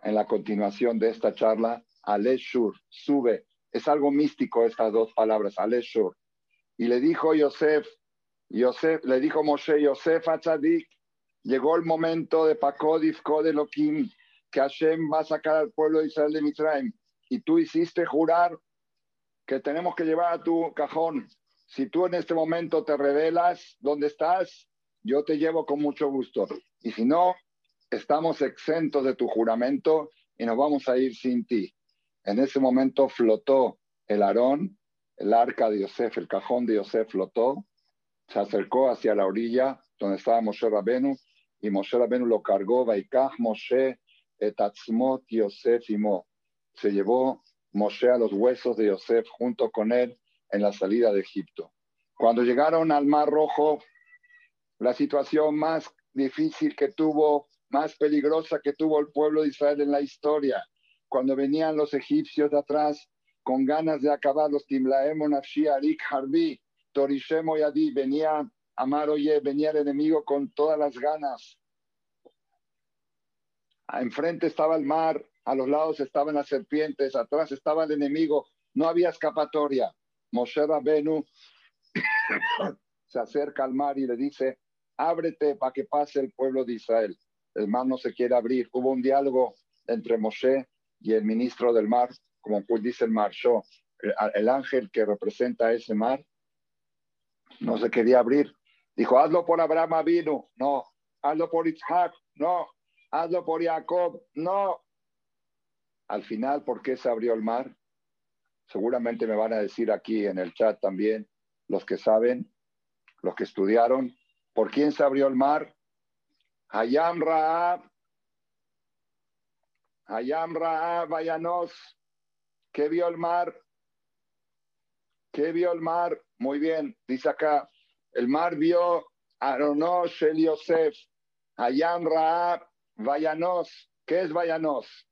en la continuación de esta charla, al Eshur, sube, es algo místico estas dos palabras, al Eshur. Y le dijo Yosef, Yosef, le dijo Moshe, Yosef Atzadik, llegó el momento de Pakodif Kodelokim, que Hashem va a sacar al pueblo de Israel de Mitraim y tú hiciste jurar que tenemos que llevar a tu cajón. Si tú en este momento te revelas dónde estás, yo te llevo con mucho gusto. Y si no, estamos exentos de tu juramento y nos vamos a ir sin ti. En ese momento flotó el Aarón, el arca de Yosef, el cajón de Yosef flotó, se acercó hacia la orilla donde estaba Moshe Rabenu y Moshe Rabenu lo cargó, Vaikach Moshe etatzmot Yosef Imo se llevó Moshe a los huesos de Yosef junto con él en la salida de Egipto. Cuando llegaron al Mar Rojo, la situación más difícil que tuvo, más peligrosa que tuvo el pueblo de Israel en la historia, cuando venían los egipcios de atrás con ganas de acabar los Timlaem, Nafshi, Arik, Harbi, Torishemo y Adi, venía Amar Oye, venía el enemigo con todas las ganas. Enfrente estaba el mar, a los lados estaban las serpientes, atrás estaba el enemigo, no había escapatoria. Moshe Rabenu se acerca al mar y le dice, ábrete para que pase el pueblo de Israel. El mar no se quiere abrir. Hubo un diálogo entre Moshe y el ministro del mar, como dice el mar el, el ángel que representa ese mar, no se quería abrir. Dijo, hazlo por Abraham no, hazlo por Isaac, no, hazlo por Jacob, no, al final, ¿por qué se abrió el mar? Seguramente me van a decir aquí en el chat también los que saben, los que estudiaron, ¿por quién se abrió el mar? Hayam Raab, Hayam Raab, Vayanos, ¿qué vio el mar? ¿Qué vio el mar? Muy bien, dice acá, el mar vio Aronosh el Yosef, Hayam Raab, Vayanos, ¿qué es Vayanos?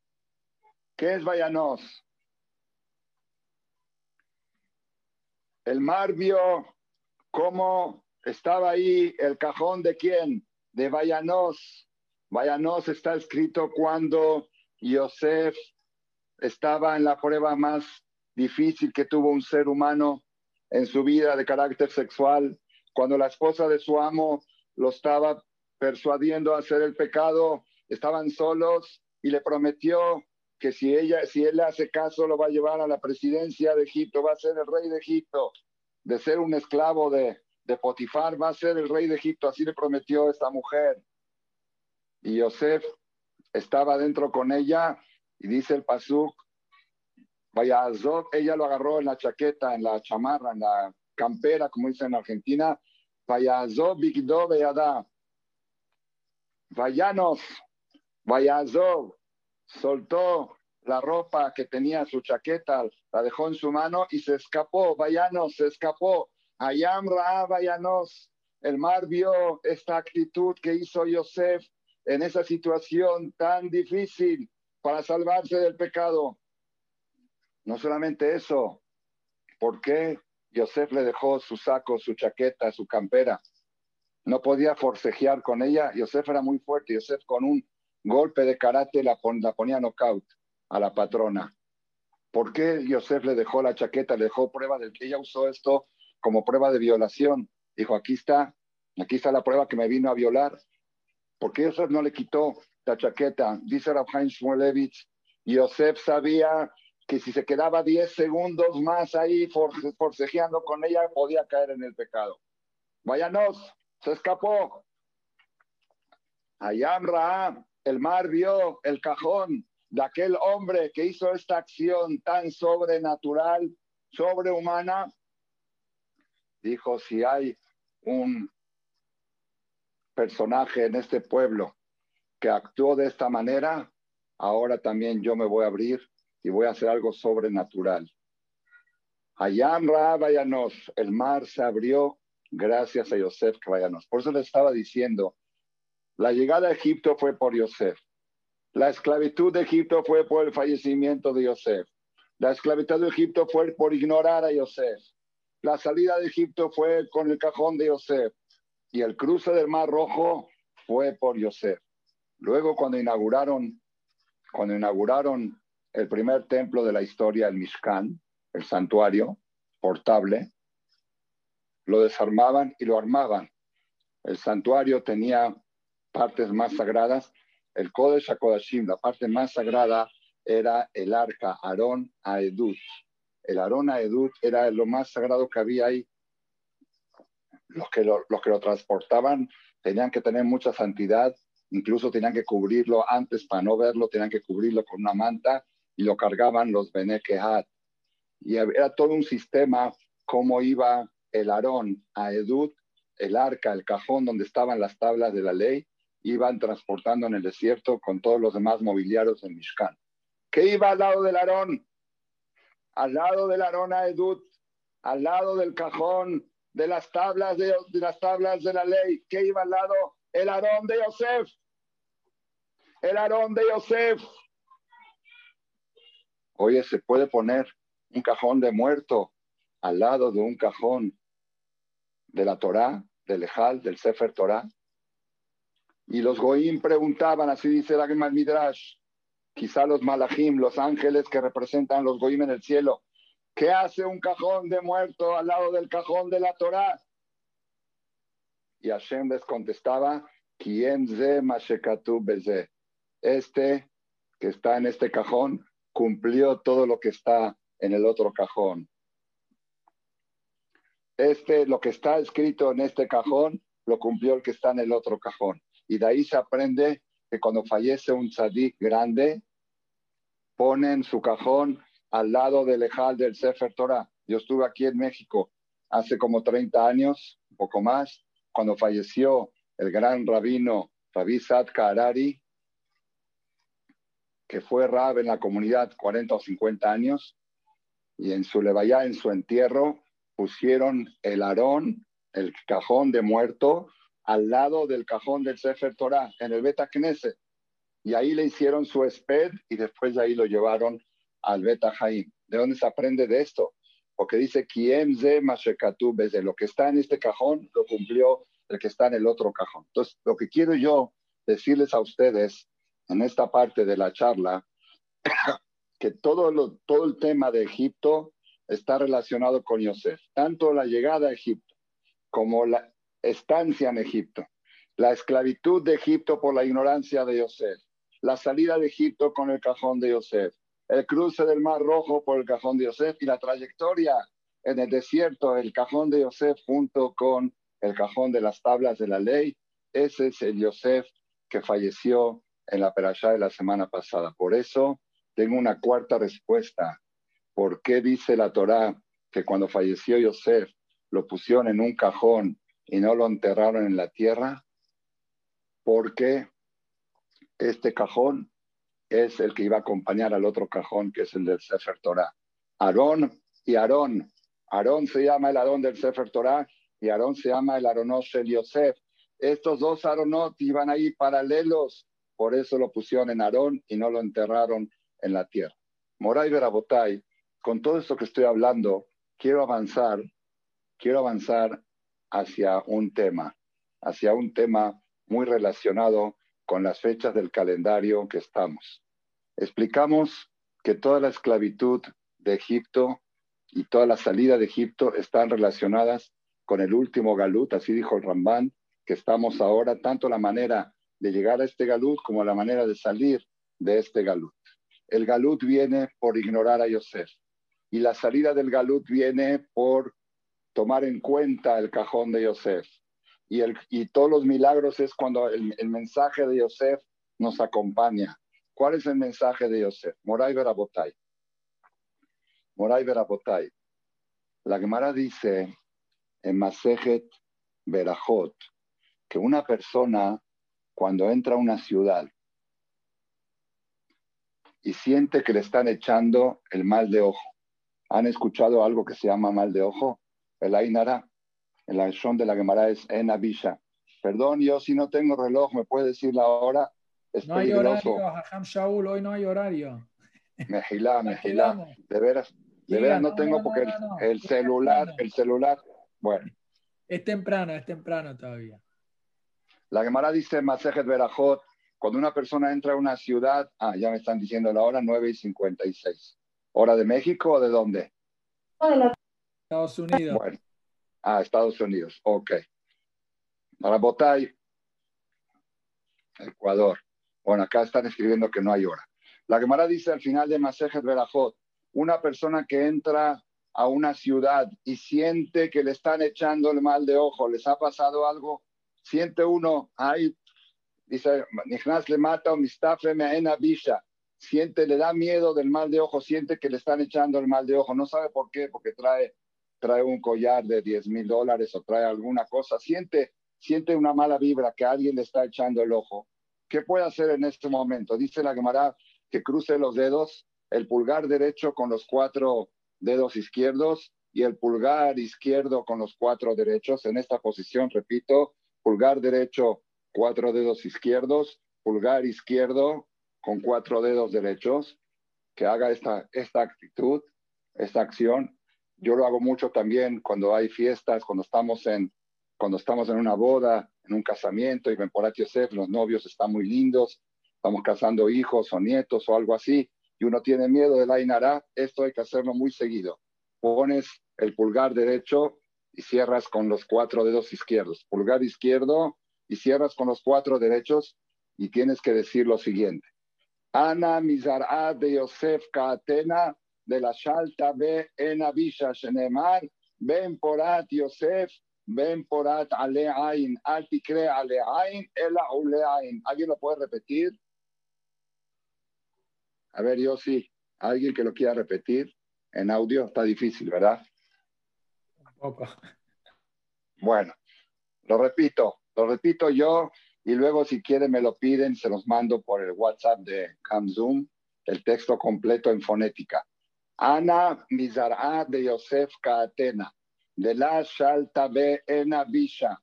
¿Qué es Vayanos? El mar vio cómo estaba ahí el cajón de quién? De Vayanos. Vayanos está escrito cuando Yosef estaba en la prueba más difícil que tuvo un ser humano en su vida de carácter sexual, cuando la esposa de su amo lo estaba persuadiendo a hacer el pecado, estaban solos y le prometió que si ella, si él hace caso, lo va a llevar a la presidencia de Egipto, va a ser el rey de Egipto, de ser un esclavo de, de Potifar, va a ser el rey de Egipto, así le prometió esta mujer. Y Yosef estaba dentro con ella, y dice el Pasuk, vaya, ella lo agarró en la chaqueta, en la chamarra, en la campera, como dicen en Argentina, vaya, Bigdo, Vayanos, vaya, soltó la ropa que tenía su chaqueta, la dejó en su mano y se escapó. Vayano se escapó. Ayam Yanos, el mar vio esta actitud que hizo Yosef en esa situación tan difícil para salvarse del pecado. No solamente eso, ¿por qué Yosef le dejó su saco, su chaqueta, su campera? No podía forcejear con ella. Yosef era muy fuerte. Yosef con un golpe de karate la, ponía knockout a la patrona. ¿Por qué Yosef le dejó la chaqueta, le dejó prueba de que ella usó esto como prueba de violación? Dijo, aquí está, aquí está la prueba que me vino a violar. ¿Por qué Yosef no le quitó la chaqueta? Dice Rabhaim Shmulevich, Yosef sabía que si se quedaba 10 segundos más ahí forcejeando con ella, podía caer en el pecado. Váyanos, se escapó. Ayam Ra, el mar vio el cajón de aquel hombre que hizo esta acción tan sobrenatural, sobrehumana. Dijo, si hay un personaje en este pueblo que actuó de esta manera, ahora también yo me voy a abrir y voy a hacer algo sobrenatural. Ayam Vayanos, el mar se abrió gracias a Yosef Vayanos. Por eso le estaba diciendo, la llegada a Egipto fue por Yosef. La esclavitud de Egipto fue por el fallecimiento de Yosef. La esclavitud de Egipto fue por ignorar a Yosef. La salida de Egipto fue con el cajón de Yosef. Y el cruce del Mar Rojo fue por Yosef. Luego cuando inauguraron, cuando inauguraron el primer templo de la historia, el Mishkan, el santuario portable, lo desarmaban y lo armaban. El santuario tenía partes más sagradas. El Kodesh HaKodashim, la parte más sagrada, era el arca Aarón Aedut. El Aarón Aedut era lo más sagrado que había ahí. Los que lo, los que lo transportaban tenían que tener mucha santidad, incluso tenían que cubrirlo antes para no verlo, tenían que cubrirlo con una manta y lo cargaban los Benekehat. Y era todo un sistema cómo iba el Aarón a Edut, el arca, el cajón donde estaban las tablas de la ley, iban transportando en el desierto con todos los demás mobiliarios en Mishkan. ¿Qué iba al lado del Aarón? Al lado del Aarón a Edut, al lado del cajón de las tablas de, las tablas de la ley. ¿Qué iba al lado? El Aarón de Yosef. El Aarón de Yosef. Oye, se puede poner un cajón de muerto al lado de un cajón de la Torá, del Ejal, del Sefer Torá. Y los Goim preguntaban, así dice la Midrash, quizá los Malachim, los ángeles que representan los Goim en el cielo, ¿qué hace un cajón de muerto al lado del cajón de la Torá? Y Hashem les contestaba. Este que está en este cajón cumplió todo lo que está en el otro cajón este, lo que está escrito en este cajón, lo cumplió el que está en el otro cajón. Y de ahí se aprende que cuando fallece un tzadik grande, ponen su cajón al lado del ejal del Sefer Torah. Yo estuve aquí en México hace como 30 años, un poco más, cuando falleció el gran rabino Rabbi Sadka Harari, que fue rab en la comunidad 40 o 50 años, y en su levaya, en su entierro, pusieron el arón, el cajón de muerto, al lado del cajón del Sefer Torah, en el Beta Knesset. Y ahí le hicieron su esped y después de ahí lo llevaron al Beta Haim. ¿De dónde se aprende de esto? Porque dice, Kiem ze desde lo que está en este cajón, lo cumplió el que está en el otro cajón. Entonces, lo que quiero yo decirles a ustedes en esta parte de la charla, que todo, lo, todo el tema de Egipto está relacionado con Yosef, tanto la llegada a Egipto como la estancia en Egipto, la esclavitud de Egipto por la ignorancia de Yosef, la salida de Egipto con el cajón de Yosef, el cruce del Mar Rojo por el cajón de Yosef y la trayectoria en el desierto, el cajón de Yosef junto con el cajón de las tablas de la ley, ese es el Yosef que falleció en la perashá de la semana pasada. Por eso tengo una cuarta respuesta ¿Por qué dice la Torá que cuando falleció Yosef lo pusieron en un cajón y no lo enterraron en la tierra? Porque este cajón es el que iba a acompañar al otro cajón, que es el del Sefer Torah. Aarón y Aarón Aarón se llama el Aarón del Sefer Torah y Aarón se llama el Aarón del Yosef. Estos dos Aaronot iban ahí paralelos, por eso lo pusieron en Aarón y no lo enterraron en la tierra. Moray Berabotay, con todo esto que estoy hablando, quiero avanzar, quiero avanzar hacia un tema, hacia un tema muy relacionado con las fechas del calendario que estamos. Explicamos que toda la esclavitud de Egipto y toda la salida de Egipto están relacionadas con el último galut, así dijo el Rambán, que estamos ahora, tanto la manera de llegar a este galut como la manera de salir de este galut. El galut viene por ignorar a Yosef y la salida del galut viene por tomar en cuenta el cajón de Yosef. Y, el, y todos los milagros es cuando el, mensaje de Yosef nos acompaña. ¿Cuál es el mensaje de Yosef? Moray Berabotay. Moray Berabotay. La Gemara dice en Masejet Berajot que una persona cuando entra a una ciudad y siente que le están echando el mal de ojo. ¿Han escuchado algo que se llama mal de ojo? El Ainara, el Aishon de la Gemara es en Abisha. Perdón, yo si no tengo reloj, ¿me puede decir la hora? Es no hay horario, Hajam Shaul, hoy no hay horario. Mejilá, mejilá. De veras, de veras no, tengo porque el, celular, el celular, bueno. Es temprano, es temprano todavía. La Gemara dice Masejet Berajot, cuando una persona entra a una ciudad, ah, ya me están diciendo la hora 9 y 56. ¿Hora de México o de dónde? Estados Unidos. Bueno, ah, Estados Unidos, ok. Botay, Ecuador. Bueno, acá están escribiendo que no hay hora. La Gemara dice al final de Masejet Berajot, una persona que entra a una ciudad y siente que le están echando el mal de ojo, les ha pasado algo, siente uno, ay, dice, le mata o me bisha, siente, le da miedo del mal de ojo, siente que le están echando el mal de ojo, no sabe por qué, porque trae, trae un collar de 10 mil dólares o trae alguna cosa, siente, siente una mala vibra que alguien le está echando el ojo. ¿Qué puede hacer en este momento? Dice la Gemara que cruce los dedos, el pulgar derecho con los cuatro dedos izquierdos y el pulgar izquierdo con los cuatro derechos. En esta posición, repito, pulgar derecho, cuatro dedos izquierdos, pulgar izquierdo con cuatro dedos derechos, que haga esta, esta actitud, esta acción. Yo lo hago mucho también cuando hay fiestas, cuando estamos en, cuando estamos en una boda, en un casamiento, y ven por Yosef, los novios están muy lindos, estamos casando hijos o nietos o algo así, y uno tiene miedo de la inara, esto hay que hacerlo muy seguido. Pones el pulgar derecho y cierras con los cuatro dedos izquierdos. Pulgar izquierdo y cierras con los cuatro derechos y tienes que decir lo siguiente. Ana mizar'a de Yosef Kaatena de la Shalta be en Abisha Shenemar ben porat Yosef ben porat ale ain altikre ale ain ela ule ain. ¿Alguien lo puede repetir? A ver, yo sí. ¿Alguien que lo quiera repetir? En audio está difícil, ¿verdad? poco. Bueno, lo repito, lo repito yo y luego si quieren me lo piden, se los mando por el WhatsApp de CamZoom, el texto completo en fonética. Ana Mizar'a de Yosef Kaatena, de la Shalta be Ena Bisha,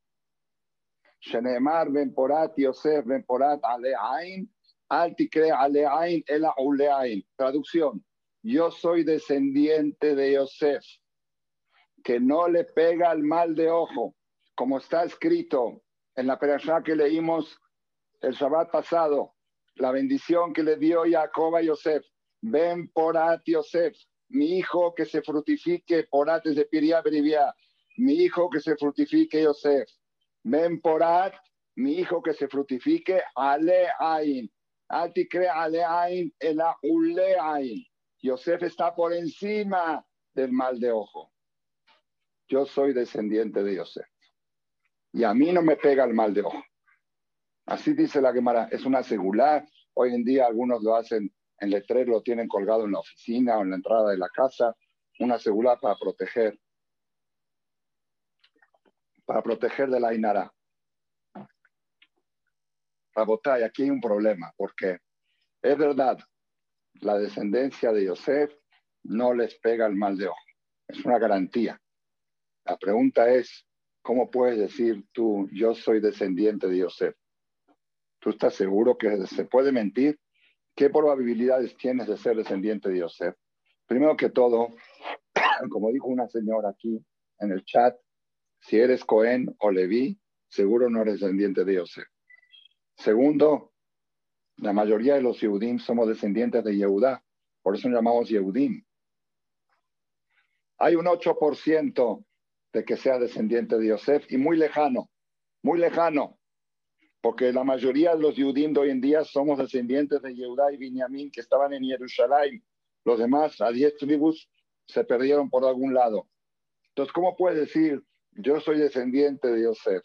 Shenemar ben Porat Yosef ben Porat Ale Ain, Al Tikre Ale Ain, Ela Ule Ain. Traducción, yo soy descendiente de Yosef que no le pega el mal de ojo, como está escrito en la perashá que leímos el Shabbat pasado, la bendición que le dio Jacob a Yosef. Ven porat Yosef, mi hijo que se frutifique, porat de Piria Beribia, mi hijo que se frutifique Yosef. Ven porat, mi hijo que se frutifique, ale ain. Altikre ale ain, el ule ain. Yosef está por encima del mal de ojo yo soy descendiente de Yosef. Y a mí no me pega el mal de ojo. Así dice la Gemara, es una segular. Hoy en día algunos lo hacen en letrero, lo tienen colgado en la oficina o en la entrada de la casa, una segular para proteger, para proteger de la Inara. Rabotay, aquí hay un problema, porque es verdad, la descendencia de Yosef no les pega el mal de ojo. es una garantía. La pregunta es, ¿cómo puedes decir tú, yo soy descendiente de Yosef? ¿Tú estás seguro que se puede mentir? ¿Qué probabilidades tienes de ser descendiente de Yosef? Primero que todo, como dijo una señora aquí en el chat, si eres Cohen o Leví, seguro no eres descendiente de Yosef. Segundo, la mayoría de los Yehudim somos descendientes de Yehudá, por eso nos llamamos Yehudim. Hay un 8% de que sea descendiente de Yosef y muy lejano, muy lejano, porque la mayoría de los Yehudim de hoy en día somos descendientes de Yehudá y Binyamin que estaban en Jerusalén. Los demás, a 10 tribus, se perdieron por algún lado. Entonces, ¿cómo puedes decir, yo soy descendiente de Yosef?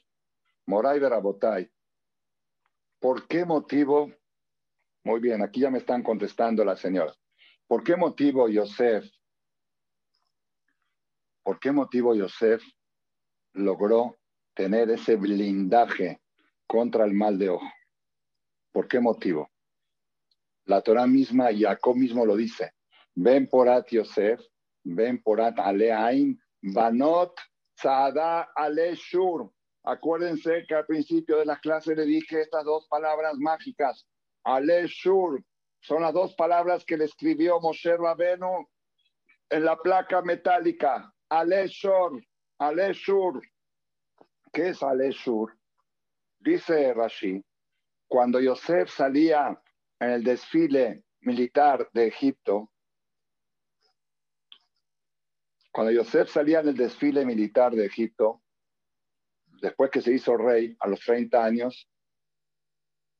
Moray Berabotay. ¿Por qué motivo? Muy bien, aquí ya me están contestando las señoras. ¿Por qué motivo Yosef? ¿Por qué motivo Yosef logró tener ese blindaje contra el mal de ojo? ¿Por qué motivo? La Torah misma, Jacob mismo lo dice. Ven porat Yosef, ven porat aleain, vanot tzada aleshur. Acuérdense que al principio de la clase le dije estas dos palabras mágicas. Aleshur son las dos palabras que le escribió Moshe Rabenu en la placa metálica. Aleshur, Aleshur. ¿Qué es Aleshur? Dice Rashi, cuando Yosef salía en el desfile militar de Egipto, cuando Yosef salía en el desfile militar de Egipto, después que se hizo rey a los 30 años,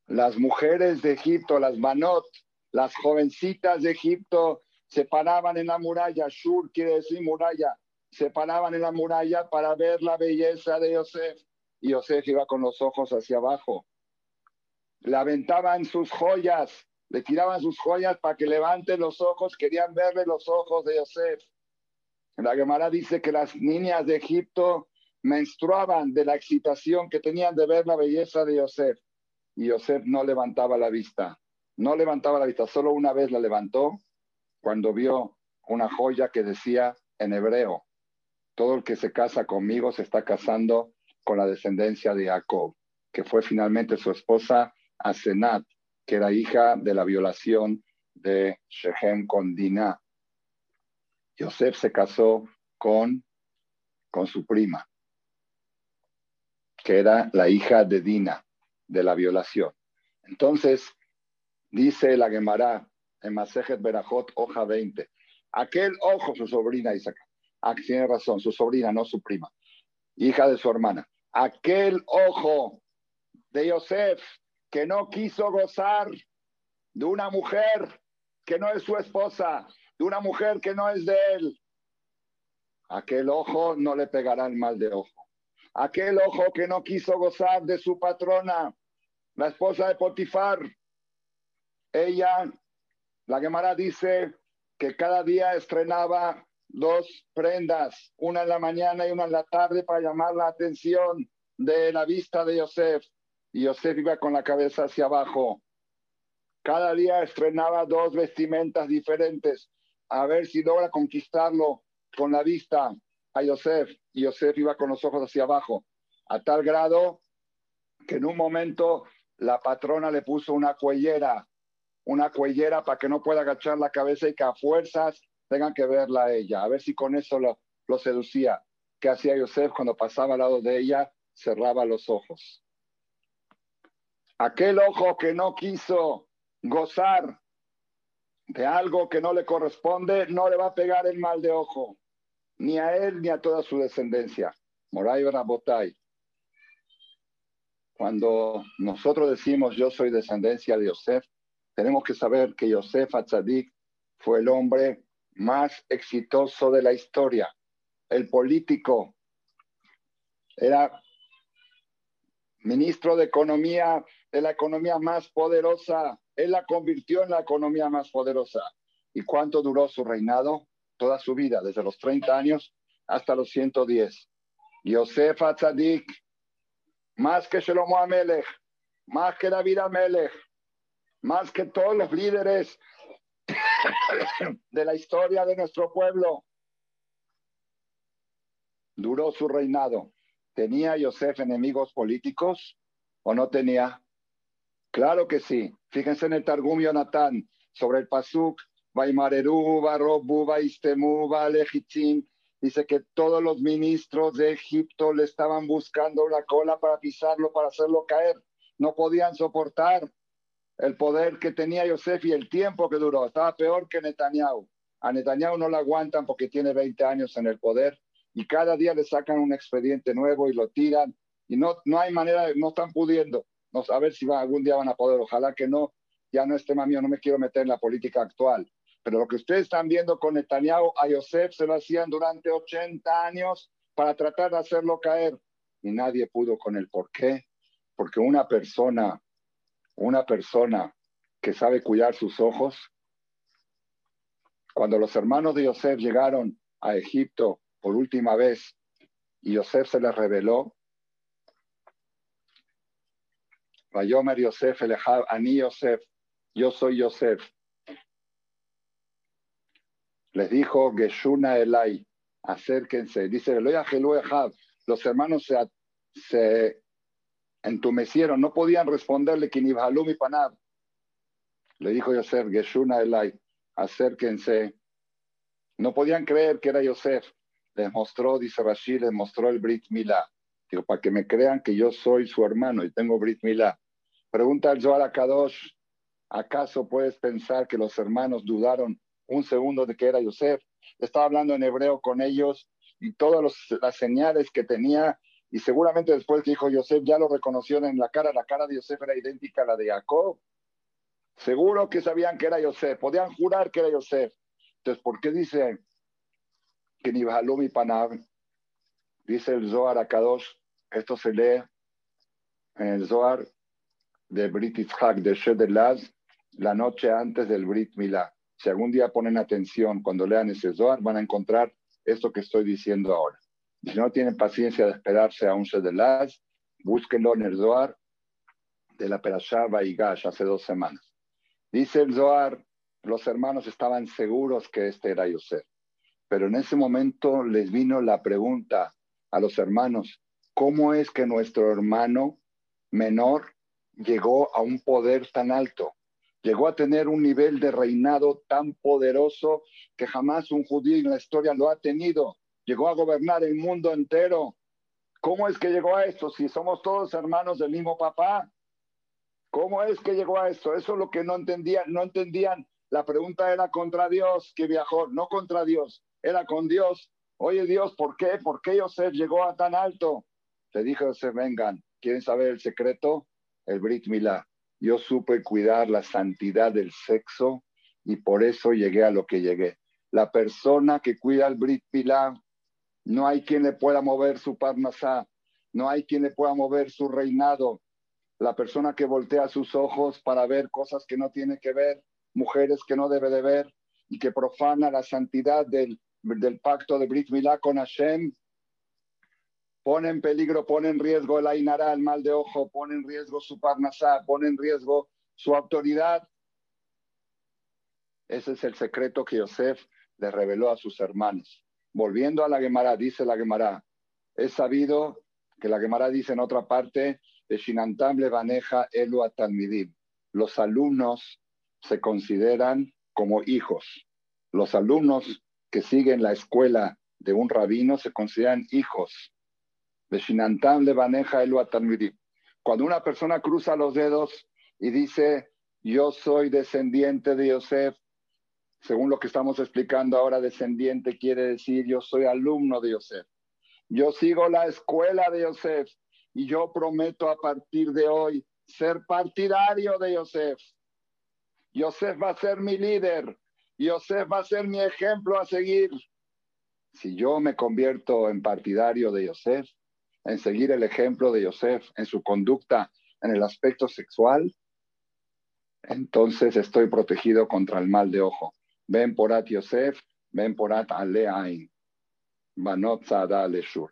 las mujeres de Egipto, las manot, las jovencitas de Egipto, se paraban en la muralla, Shur quiere decir muralla, se paraban en la muralla para ver la belleza de Yosef. Y Yosef iba con los ojos hacia abajo. Le aventaban sus joyas, le tiraban sus joyas para que levante los ojos, querían verle los ojos de Yosef. La Gemara dice que las niñas de Egipto menstruaban de la excitación que tenían de ver la belleza de Yosef. Y Yosef no levantaba la vista, no levantaba la vista, solo una vez la levantó cuando vio una joya que decía en hebreo, todo el que se casa conmigo se está casando con la descendencia de Jacob, que fue finalmente su esposa Asenat, que era hija de la violación de Shechem con Dinah. Yosef se casó con, con su prima que era la hija de Dina, de la violación. Entonces, dice la Gemara en Masejet Berajot, hoja 20, aquel ojo, su sobrina Isaac, ah, tiene razón, su sobrina, no su prima, hija de su hermana, aquel ojo de Yosef que no quiso gozar de una mujer que no es su esposa, de una mujer que no es de él, aquel ojo no le pegará el mal de ojo aquel ojo que no quiso gozar de su patrona, la esposa de Potifar. Ella, la Gemara dice que cada día estrenaba dos prendas, una en la mañana y una en la tarde para llamar la atención de la vista de Yosef. Y Yosef iba con la cabeza hacia abajo. Cada día estrenaba dos vestimentas diferentes a ver si logra conquistarlo con la vista a Yosef y Yosef iba con los ojos hacia abajo, a tal grado que en un momento la patrona le puso una cuellera, una cuellera para que no pueda agachar la cabeza y que a fuerzas tengan que verla a ella, a ver si con eso lo, lo seducía. ¿Qué hacía Yosef cuando pasaba al lado de ella? Cerraba los ojos. Aquel ojo que no quiso gozar de algo que no le corresponde, no le va a pegar el mal de ojo ni a él ni a toda su descendencia. Moray Botay. Cuando nosotros decimos yo soy descendencia de Yosef, tenemos que saber que Yosef Atzadik fue el hombre más exitoso de la historia, el político. Era ministro de Economía de la economía más poderosa. Él la convirtió en la economía más poderosa. ¿Y cuánto duró su reinado? toda su vida, desde los 30 años hasta los 110. Yosef Atzadik, más que Shlomo Amelech, más que David Amelech, más que todos los líderes de la historia de nuestro pueblo. duró su reinado. ¿Tenía Yosef enemigos políticos o no tenía? Claro que sí. Fíjense en el Targum Yonatán sobre el Pasuk, Vaimareru, Barobu, Vaistemu, Lejitzin. Dice que todos los ministros de Egipto le estaban buscando la cola para pisarlo, para hacerlo caer. No podían soportar el poder que tenía Yosef y el tiempo que duró. Estaba peor que Netanyahu. A Netanyahu no lo aguantan porque tiene 20 años en el poder y cada día le sacan un expediente nuevo y lo tiran y no, no hay manera, no están pudiendo. No, a ver si va, algún día van a poder, ojalá que no, ya no es tema mío, no me quiero meter en la política actual. Pero lo que ustedes están viendo con Netanyahu, a Yosef se lo hacían durante 80 años para tratar de hacerlo caer y nadie pudo con él. ¿Por qué? Porque una persona, una persona que sabe cuidar sus ojos, cuando los hermanos de Yosef llegaron a Egipto por última vez y Yosef se les reveló, Vayomer Yosef Elejab, Ani Yosef, yo soy Yosef. Les dijo Geshuna Elai, acérquense. Dice, los hermanos se entumecieron, no podían responderle, Kinibhalum y Panab. Le dijo Yosef, Geshuna Elai, acérquense. No podían creer que era Yosef. Les mostró, dice Rashid, les mostró el Brit Milá. Digo, para que me crean que yo soy su hermano y tengo Brit Milá. Pregunta el Zohar Kadosh, ¿acaso puedes pensar que los hermanos dudaron un segundo de que era Yosef? Estaba hablando en hebreo con ellos y todas las señales que tenía y seguramente después que dijo Yosef ya lo reconocieron en la cara, la cara de Yosef era idéntica a la de Jacob. Seguro que sabían que era Yosef, podían jurar que era Yosef. Entonces, ¿por qué dice que ni y Panab? Dice el Zohar Akadosh, esto se lee en el Zohar de Brit Yitzhak, de Shedelaz, la noche antes del Brit Milá. Si algún día ponen atención cuando lean ese Zohar, van a encontrar esto que estoy diciendo ahora. Si no tienen paciencia de esperarse a un Shedelaz, búsquenlo en el Zohar de la Perashá Baigash hace dos semanas. Dice el Zohar, los hermanos estaban seguros que este era Yosef. Pero en ese momento les vino la pregunta a los hermanos, ¿cómo es que nuestro hermano menor llegó a un poder tan alto? Llegó a tener un nivel de reinado tan poderoso que jamás un judío en la historia lo ha tenido. Llegó a gobernar el mundo entero. ¿Cómo es que llegó a esto? Si somos todos hermanos del mismo papá, ¿Cómo es que llegó a esto? Eso es lo que no entendían, no entendían. La pregunta era contra Dios que viajó, no contra Dios, era con Dios. Oye Dios, ¿por qué? ¿Por qué Yosef llegó a tan alto? Le dijo Yosef, vengan, ¿quieren saber el secreto? El Brit Milá. Yo supe cuidar la santidad del sexo y por eso llegué a lo que llegué. La persona que cuida el Brit Milá, no hay quien le pueda mover su parnasá, no hay quien le pueda mover su reinado, la persona que voltea sus ojos para ver cosas que no tiene que ver, mujeres que no debe de ver y que profana la santidad del, pacto de Brit Milá con Hashem, pone en peligro, pone en riesgo el Ainara, el mal de ojo, pone en riesgo su Parnasá, pone en riesgo su autoridad. Ese es el secreto que Yosef le reveló a sus hermanos. Volviendo a la Gemara, dice la Gemara, es sabido que la Gemara dice en otra parte, de Shinantam Levaneja Elu Atalmidim. Los alumnos se consideran como hijos. Los alumnos que siguen la escuela de un rabino se consideran hijos. De Shinantam Levaneja Elu Atalmidim. Cuando una persona cruza los dedos y dice, yo soy descendiente de Yosef, según lo que estamos explicando ahora, descendiente quiere decir yo soy alumno de Yosef. Yo sigo la escuela de Yosef y yo prometo a partir de hoy ser partidario de Yosef. Yosef va a ser mi líder. Yosef va a ser mi ejemplo a seguir. Si yo me convierto en partidario de Yosef, en seguir el ejemplo de Yosef en su conducta en el aspecto sexual, entonces estoy protegido contra el mal de ojo. Ven por at Yosef, ven por at Aleain.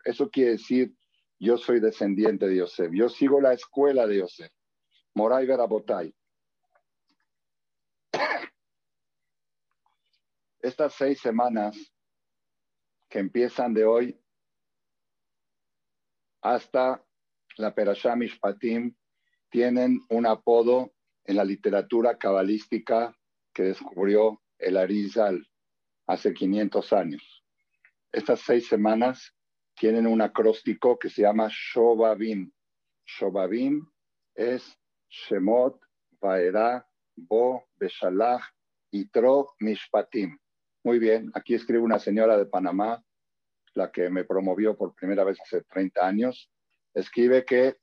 Eso quiere decir yo soy descendiente de Yosef. Yo sigo la escuela de Yosef. Moray Verabotay. Estas seis semanas que empiezan de hoy hasta la Perashá Mishpatim tienen un apodo en la literatura cabalística que descubrió el Arizal hace 500 años. Estas seis semanas tienen un acróstico que se llama Shobabim. Shobabim es Shemot, Vaera, Bo, Beshalach, Itro, Mishpatim. Muy bien, aquí escribe una señora de Panamá, la que me promovió por primera vez hace 30 años. Escribe que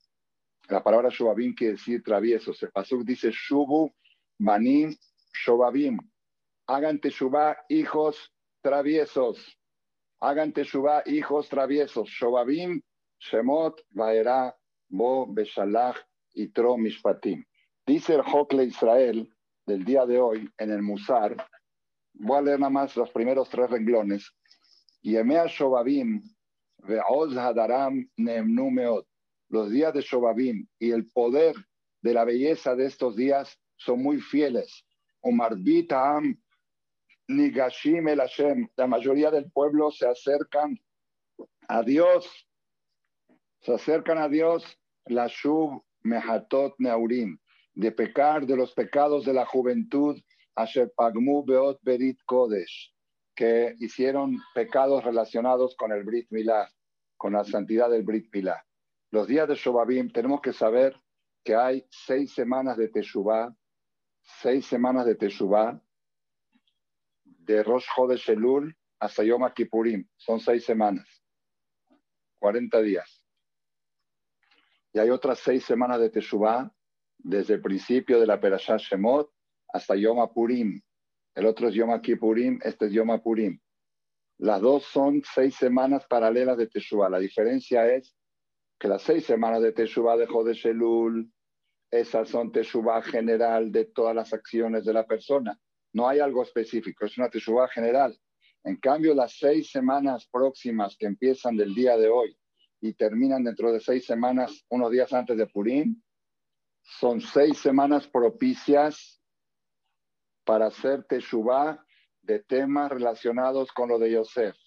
la palabra Shobabim quiere decir traviesos. El pasuk dice Shubu, Manim, Shobabim. Hagan teshuvah, hijos traviesos. Hagan teshuvah, hijos traviesos. Shobabim, Shemot, Vaera, Bo, Beshalach, Itro, Mishpatim. Dice el Hokle Israel del día de hoy en el Musar, voy a leer nada más los primeros tres renglones. Yemea Shobabim, Ve'oz Hadaram, Neemnu Meot. Los días de Shobabim y el poder de la belleza de estos días son muy fieles. Umarbit Am, Nigashim El Hashem. La mayoría del pueblo se acercan a Dios. Se acercan a Dios. La Shub Mehatot Neurim de pecar de los pecados de la juventud, Asher Pagmu Beot Berit Kodesh, que hicieron pecados relacionados con el Brit Milá, con la santidad del Brit Milá. Los días de Shobabim tenemos que saber que hay seis semanas de Teshuvah, seis semanas de Teshuvah, de Rosh Chodesh Elul hasta Yom Kippurim, son seis semanas, 40 días. Y hay otras seis semanas de Teshuvah desde el principio de la Perashá Shemot hasta Yom Purim. El otro es Yom Kippurim, este es Yom Purim. Las dos son seis semanas paralelas de Teshuvah. La diferencia es que las seis semanas de Teshuvah de Jodesh Elul, esas son Teshuvah general de todas las acciones de la persona. No hay algo específico, es una Teshuvah general. En cambio, las seis semanas próximas que empiezan del día de hoy y terminan dentro de seis semanas, unos días antes de Purim, son seis semanas propicias para hacer teshuvah de temas relacionados con lo de Yosef,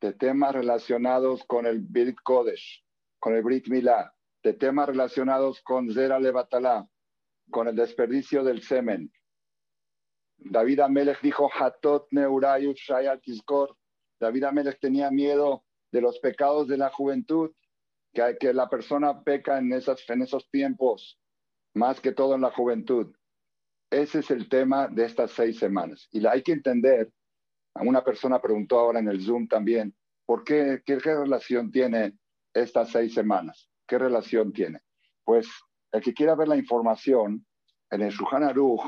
de temas relacionados con el Brit Kodesh, con el Brit Milá, de temas relacionados con Zera Levatalá, con el desperdicio del semen. David Amelech dijo, Hatot Neurayut Shayat David Amelech tenía miedo de los pecados de la juventud, que, que la persona peca en, esos tiempos más que todo en la juventud. Ese es el tema de estas seis semanas. Y hay que entender, una persona preguntó ahora en el Zoom también, ¿por qué, qué relación tiene estas seis semanas? ¿Qué relación tiene? Pues el que quiera ver la información, en el Shuhan Aruch,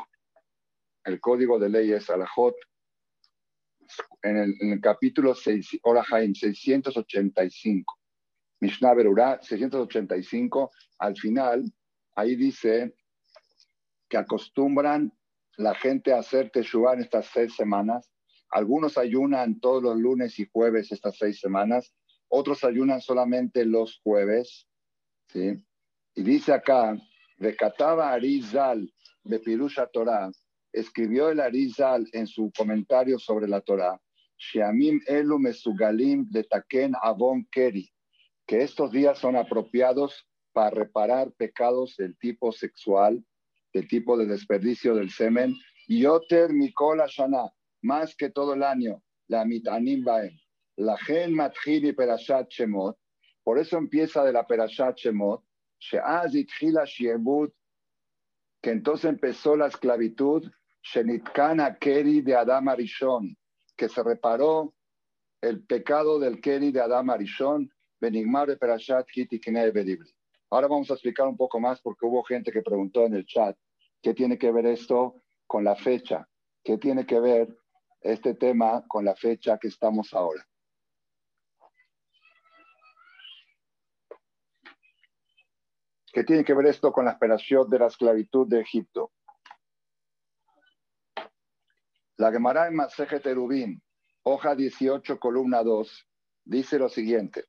el código de leyes Alajot, en el, capítulo 6, Orahaim 685, Mishnah Berurah 685, al final ahí dice que acostumbran la gente a hacer Teshuvah en estas seis semanas. Algunos ayunan todos los lunes y jueves estas seis semanas, otros ayunan solamente los jueves. ¿sí? Y dice acá, Recataba Arizal de Pirusha Torah, escribió el Arizal en su comentario sobre la Shiamim Elu Mesugalim Keri, que estos días son apropiados para reparar pecados del tipo sexual, del tipo de desperdicio del semen. Yoter Mikola Shana, más que todo el año, la mitanim baem. La gen matjili perashat shemot. Por eso empieza de la perashat shemot. Sheaz itchila shiebut, que entonces empezó la esclavitud. Shenitkana keri de Adam Arishon, que se reparó el pecado del keri de Adam Arishon. Benigmar perashat hitikine bedibli. Ahora vamos a explicar un poco más porque hubo gente que preguntó en el chat qué tiene que ver esto con la fecha, qué tiene que ver este tema con la fecha que estamos ahora. ¿Qué tiene que ver esto con la esperación de la esclavitud de Egipto? La Gemara en Maseje Terubín, hoja 18, columna 2, dice lo siguiente.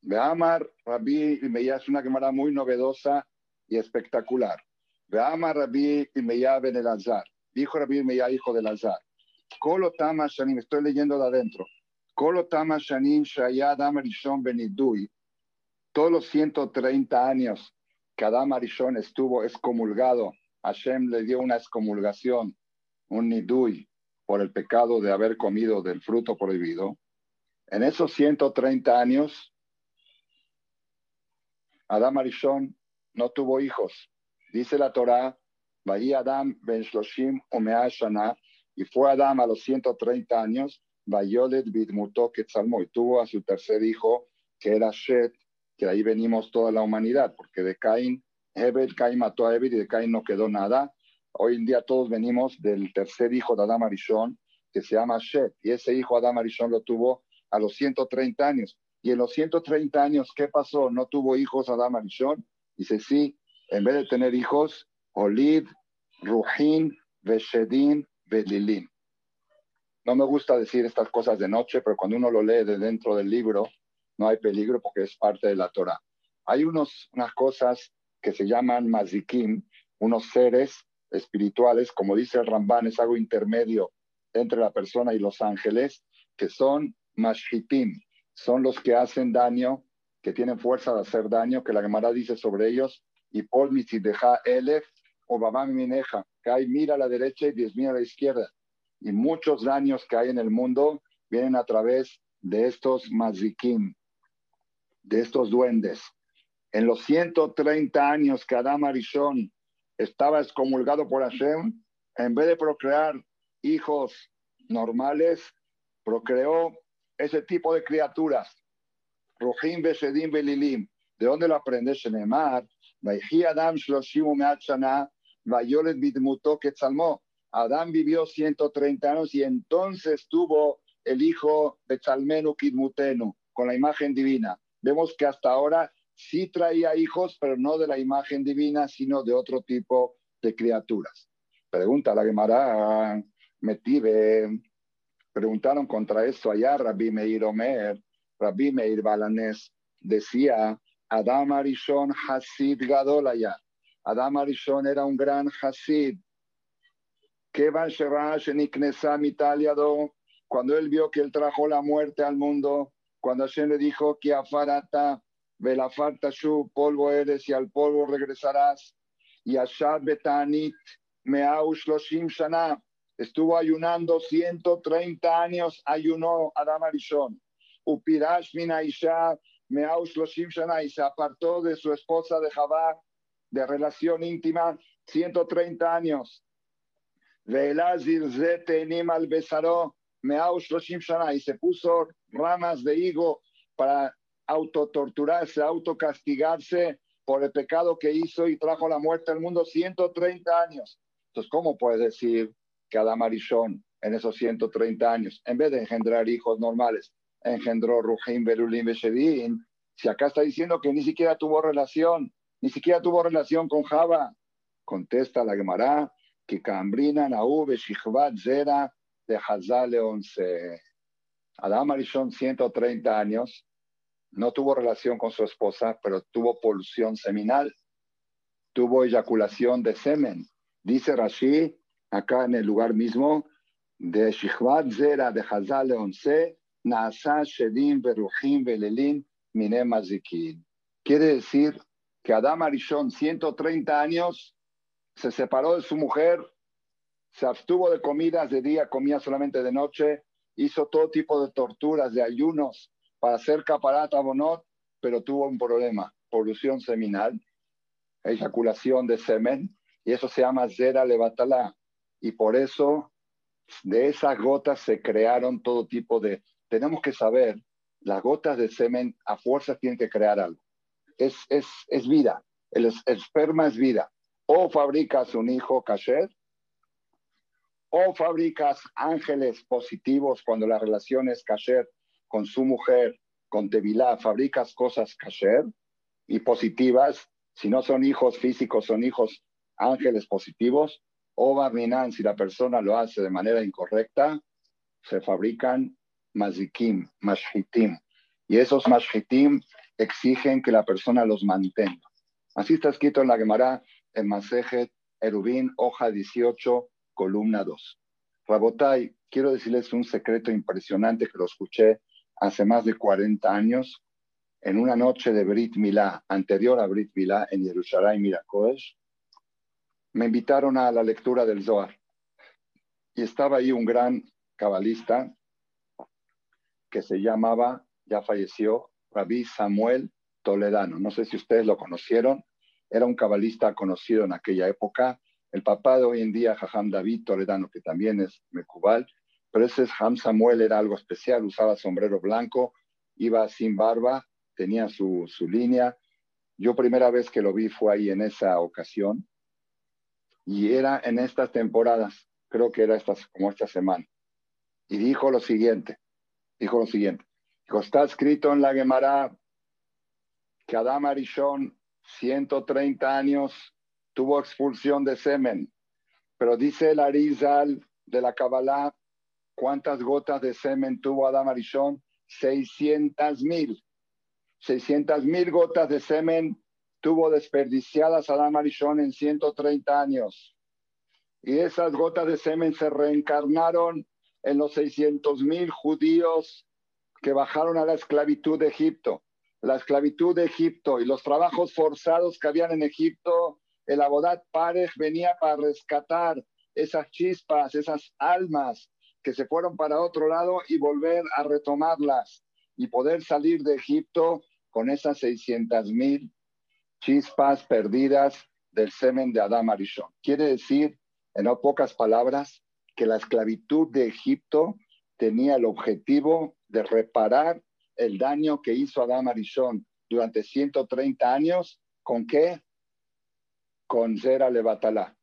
Veamar Rabbi Meya es una quemada muy novedosa y espectacular. Veamar Rabbi Meya Ben el Azar. Dijo Rabbi Meya, hijo del Azar. Kolo Tama estoy leyendo de adentro. Kolo Tama Shanim Shayad Rishon Benidui. todos los 130 años que Adam Arishon estuvo excomulgado, Hashem le dio una excomulgación, un nidui, por el pecado de haber comido del fruto prohibido. En esos 130 años, Adam Arishon no tuvo hijos. Dice la Torá, Adam ben Shloshim y fue Adam a los 130 años, Vayolet Bidmuto y tuvo a su tercer hijo, que era Shet, que ahí venimos toda la humanidad, porque de Caín, Hebed, Caín mató a Hebed y de Caín no quedó nada. Hoy en día todos venimos del tercer hijo de Adam Arishon, que se llama Shet, y ese hijo Adam Arishon lo tuvo a los 130 años. Y en los 130 años, ¿qué pasó? ¿No tuvo hijos Adam Arishon? Dice, sí, en vez de tener hijos, Olid, Ruhin, Veshedin, Belilin. No me gusta decir estas cosas de noche, pero cuando uno lo lee de dentro del libro, no hay peligro porque es parte de la Torah. Hay unos, unas cosas que se llaman mazikim, unos seres espirituales, como dice el Ramban, es algo intermedio entre la persona y los ángeles, que son mashitim, son los que hacen daño, que tienen fuerza de hacer daño, que la Gemara dice sobre ellos, y Paul deja elef o babam mineja, que hay mira a la derecha y diez mira a la izquierda. Y muchos daños que hay en el mundo vienen a través de estos mazikim, de estos duendes. En los 130 años que Adam Arishon estaba excomulgado por Hashem, en vez de procrear hijos normales, procreó ese tipo de criaturas. Rohim Besedim Belilim. ¿De dónde lo aprendes? Adam Meachana. Vayolet Bidmuto Quetzalmo. Adán vivió 130 años y entonces tuvo el hijo de Chalmenu Kidmutenu, con la imagen divina vemos que hasta ahora sí traía hijos, pero no de la imagen divina, sino de otro tipo de criaturas. Pregunta la Gemara, Metive, preguntaron contra esto allá Rabbi Meir Omer, Rabbi Meir Balanés, decía, Adam Arishon Hasid Gadol allá. Adam Arishon era un gran Hasid. Cuando él vio que él trajo la muerte al mundo, cuando Hashem le dijo que afarata, velafarta shu, polvo eres y al polvo regresarás, y Ashad betanit, meau shloshim shana, estuvo ayunando 130 años, ayunó Adam Arishon, upirash mina isha, meau shloshim shana, y se apartó de su esposa de Jabá, de relación íntima, 130 años. Velazir zete al besaró, y se puso ramas de higo para autotorturarse, autocastigarse por el pecado que hizo y trajo la muerte al mundo 130 años. Entonces, ¿cómo puedes decir que Adam Arishon en esos 130 años, en vez de engendrar hijos normales, engendró Ruhim, Berulim, Beshedin? Si acá está diciendo que ni siquiera tuvo relación, ni siquiera tuvo relación con Java. Contesta la Gemara, que Cambrina, Naú, Shichvat, Zera, de Hazal 11. Adam Arishon, 130 años, no tuvo relación con su esposa, pero tuvo polución seminal, tuvo eyaculación de semen. Dice Rashi, acá en el lugar mismo, de Shichvat Zera de Hazal 11, Naasa Shedim Beruchim Belelin Mine Mazikin. Quiere decir que Adam Arishon, 130 años, se separó de su mujer se abstuvo de comidas de día, comía solamente de noche, hizo todo tipo de torturas, de ayunos para hacer caparata bonot, pero tuvo un problema, polución seminal, eyaculación de semen, y eso se llama zera levatalá. Y por eso de esas gotas se crearon todo tipo de... Tenemos que saber, las gotas de semen a fuerza tienen que crear algo. Es, es, es vida, el, esperma es vida. O fabricas un hijo kasher, o fabricas ángeles positivos cuando la relación es kasher con su mujer, con Tevilá, fabricas cosas kasher y positivas, si no son hijos físicos, son hijos ángeles positivos, o Barminan, si la persona lo hace de manera incorrecta, se fabrican mazikim, mashitim, y esos mashitim exigen que la persona los mantenga. Así está escrito en la Gemara, en Masejet, Erubín, hoja 18, columna 2. Rabotai, quiero decirles un secreto impresionante que lo escuché hace más de 40 años en una noche de Brit Milá, anterior a Brit Milá, en Jerusalén, Mirakosh, me invitaron a la lectura del Zohar. Y estaba ahí un gran cabalista que se llamaba, ya falleció, Rabí Samuel Toledano. No sé si ustedes lo conocieron. Era un cabalista conocido en aquella época. El papá de hoy en día, Jajam David Toledano, que también es Mecubal, pero ese Jajam Samuel era algo especial, usaba sombrero blanco, iba sin barba, tenía su, su línea. Yo primera vez que lo vi fue ahí en esa ocasión y era en estas temporadas, creo que era estas, como esta semana. Y dijo lo siguiente, dijo lo siguiente, dijo, está escrito en la Gemara que Adam Arishon, 130 años, tuvo expulsión de semen, pero dice el Arizal de la Kabbalah, ¿cuántas gotas de semen tuvo Adam Arishon? 600 mil. 600 mil gotas de semen tuvo desperdiciadas Adam Arishon en 130 años. Y esas gotas de semen se reencarnaron en los 600 mil judíos que bajaron a la esclavitud de Egipto. La esclavitud de Egipto y los trabajos forzados que habían en Egipto, el Abodat Parej venía para rescatar esas chispas, esas almas que se fueron para otro lado y volver a retomarlas y poder salir de Egipto con esas 600 mil chispas perdidas del semen de Adam Arishon. Quiere decir, en pocas palabras, que la esclavitud de Egipto tenía el objetivo de reparar el daño que hizo Adam Arishon durante 130 años. ¿Con qué? Con Zera Levatala.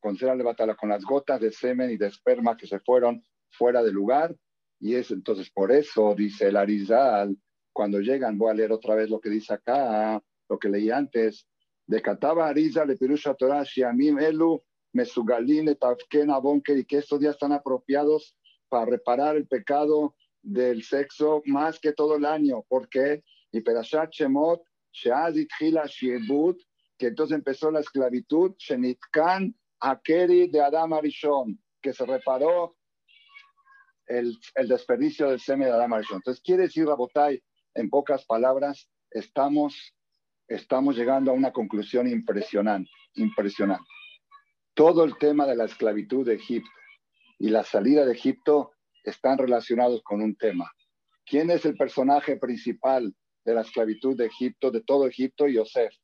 Con Zera Levatala, con las gotas de semen y de esperma que se fueron fuera de lugar. Y es entonces por eso, dice el Arizal, cuando llegan, voy a leer otra vez lo que dice acá, lo que leí antes, de Kataba Ariza le Pirusha Torah, Shiamim Elu, Mesugalin, Tafken, Abonke, y que estos días están apropiados para reparar el pecado del sexo más que todo el año. ¿Por qué? Y Perashat Shemot, que entonces empezó la esclavitud, Shenitkan Akeri de Adam Arishon, que se reparó el, el, desperdicio del semen de Adam Arishon. Entonces, quiere decir, Rabotai, en pocas palabras, estamos estamos llegando a una conclusión impresionante, impresionante. Todo el tema de la esclavitud de Egipto y la salida de Egipto están relacionados con un tema. ¿Quién es el personaje principal de la esclavitud de Egipto, de todo Egipto? Yosef.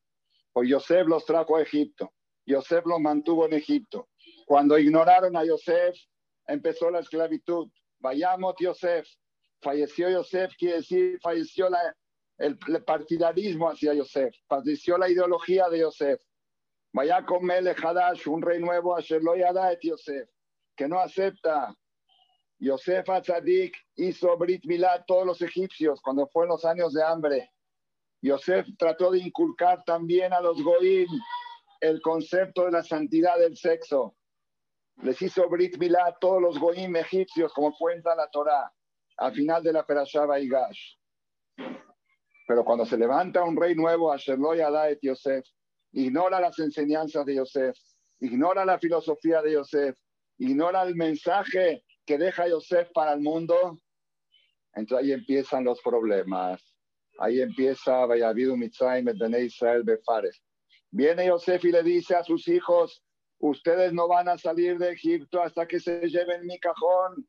Pues Yosef los trajo a Egipto. Yosef los mantuvo en Egipto. Cuando ignoraron a Yosef, empezó la esclavitud. Vayamos Yosef. Falleció Yosef, quiere decir, falleció la, el, partidarismo hacia Yosef, falleció la ideología de Yosef. Vaya con Hadash, un rey nuevo, a et Yosef, que no acepta. Yosef Atzadik hizo Brit Milá todos los egipcios cuando fue en los años de hambre. Yosef trató de inculcar también a los Goim el concepto de la santidad del sexo. Les hizo Brit Milá a todos los Goim egipcios, como cuenta la Torah, al final de la Perashá Baigash. Pero cuando se levanta un rey nuevo, Asherloy Adaet Yosef, ignora las enseñanzas de Yosef, ignora la filosofía de Yosef, ignora el mensaje que deja Yosef para el mundo, entonces ahí empiezan los problemas. Ahí empieza Vayavidu Mitzrayim Israel Befares. Viene Yosef y le dice a sus hijos, ustedes no van a salir de Egipto hasta que se lleven mi cajón.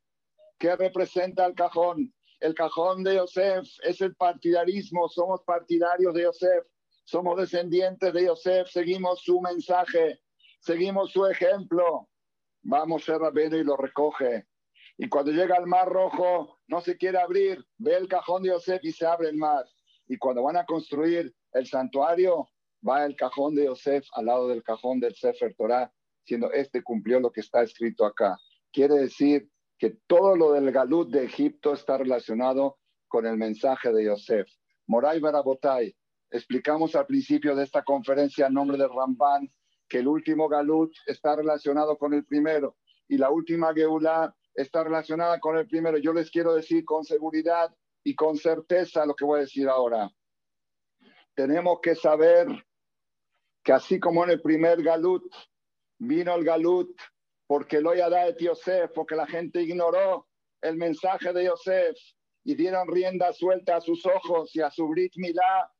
¿Qué representa el cajón? El cajón de Yosef es el partidarismo, somos partidarios de Yosef, somos descendientes de Yosef, seguimos su mensaje, seguimos su ejemplo. Vamos a Rabeno y lo recoge. Y cuando llega al Mar Rojo, no se quiere abrir, ve el cajón de Yosef y se abre el mar. Y cuando van a construir el santuario, va el cajón de Yosef al lado del cajón del Sefer Torah, siendo este cumplió lo que está escrito acá. Quiere decir que todo lo del galut de Egipto está relacionado con el mensaje de Yosef. Moray Barabotay, explicamos al principio de esta conferencia en nombre de Ramban que el último galut está relacionado con el primero y la última Geulah está relacionada con el primero. Yo les quiero decir con seguridad y con certeza lo que voy a decir ahora. Tenemos que saber que así como en el primer galut vino el galut porque lo de Yosef, porque la gente ignoró el mensaje de Yosef y dieron rienda suelta a sus ojos y a su Brit Milá,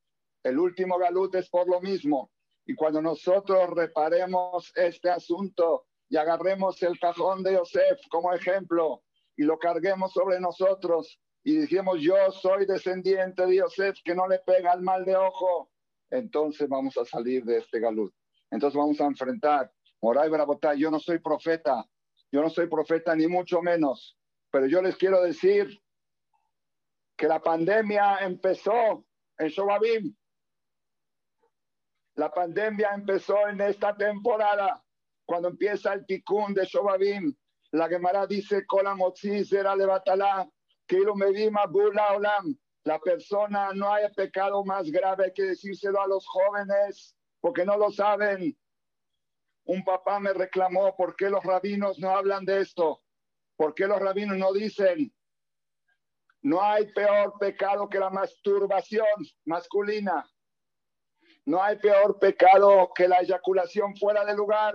el último galut es por lo mismo. Y cuando nosotros reparemos este asunto y agarremos el cajón de Yosef como ejemplo y lo carguemos sobre nosotros y dijimos yo soy descendiente de Yosef que no le pega el mal de ojo, entonces vamos a salir de este galut. Entonces vamos a enfrentar. Moray Barabotay, yo no soy profeta, yo no soy profeta ni mucho menos, pero yo les quiero decir que la pandemia empezó en Shobabim. La pandemia empezó en esta temporada, cuando empieza el ticún de Shobabim. La Gemara dice, era Medima Bula Olam. La persona no hay pecado más grave que decírselo a los jóvenes, porque no lo saben. Un papá me reclamó, ¿por qué los rabinos no hablan de esto? ¿Por qué los rabinos no dicen, no hay peor pecado que la masturbación masculina. No hay peor pecado que la eyaculación fuera de lugar.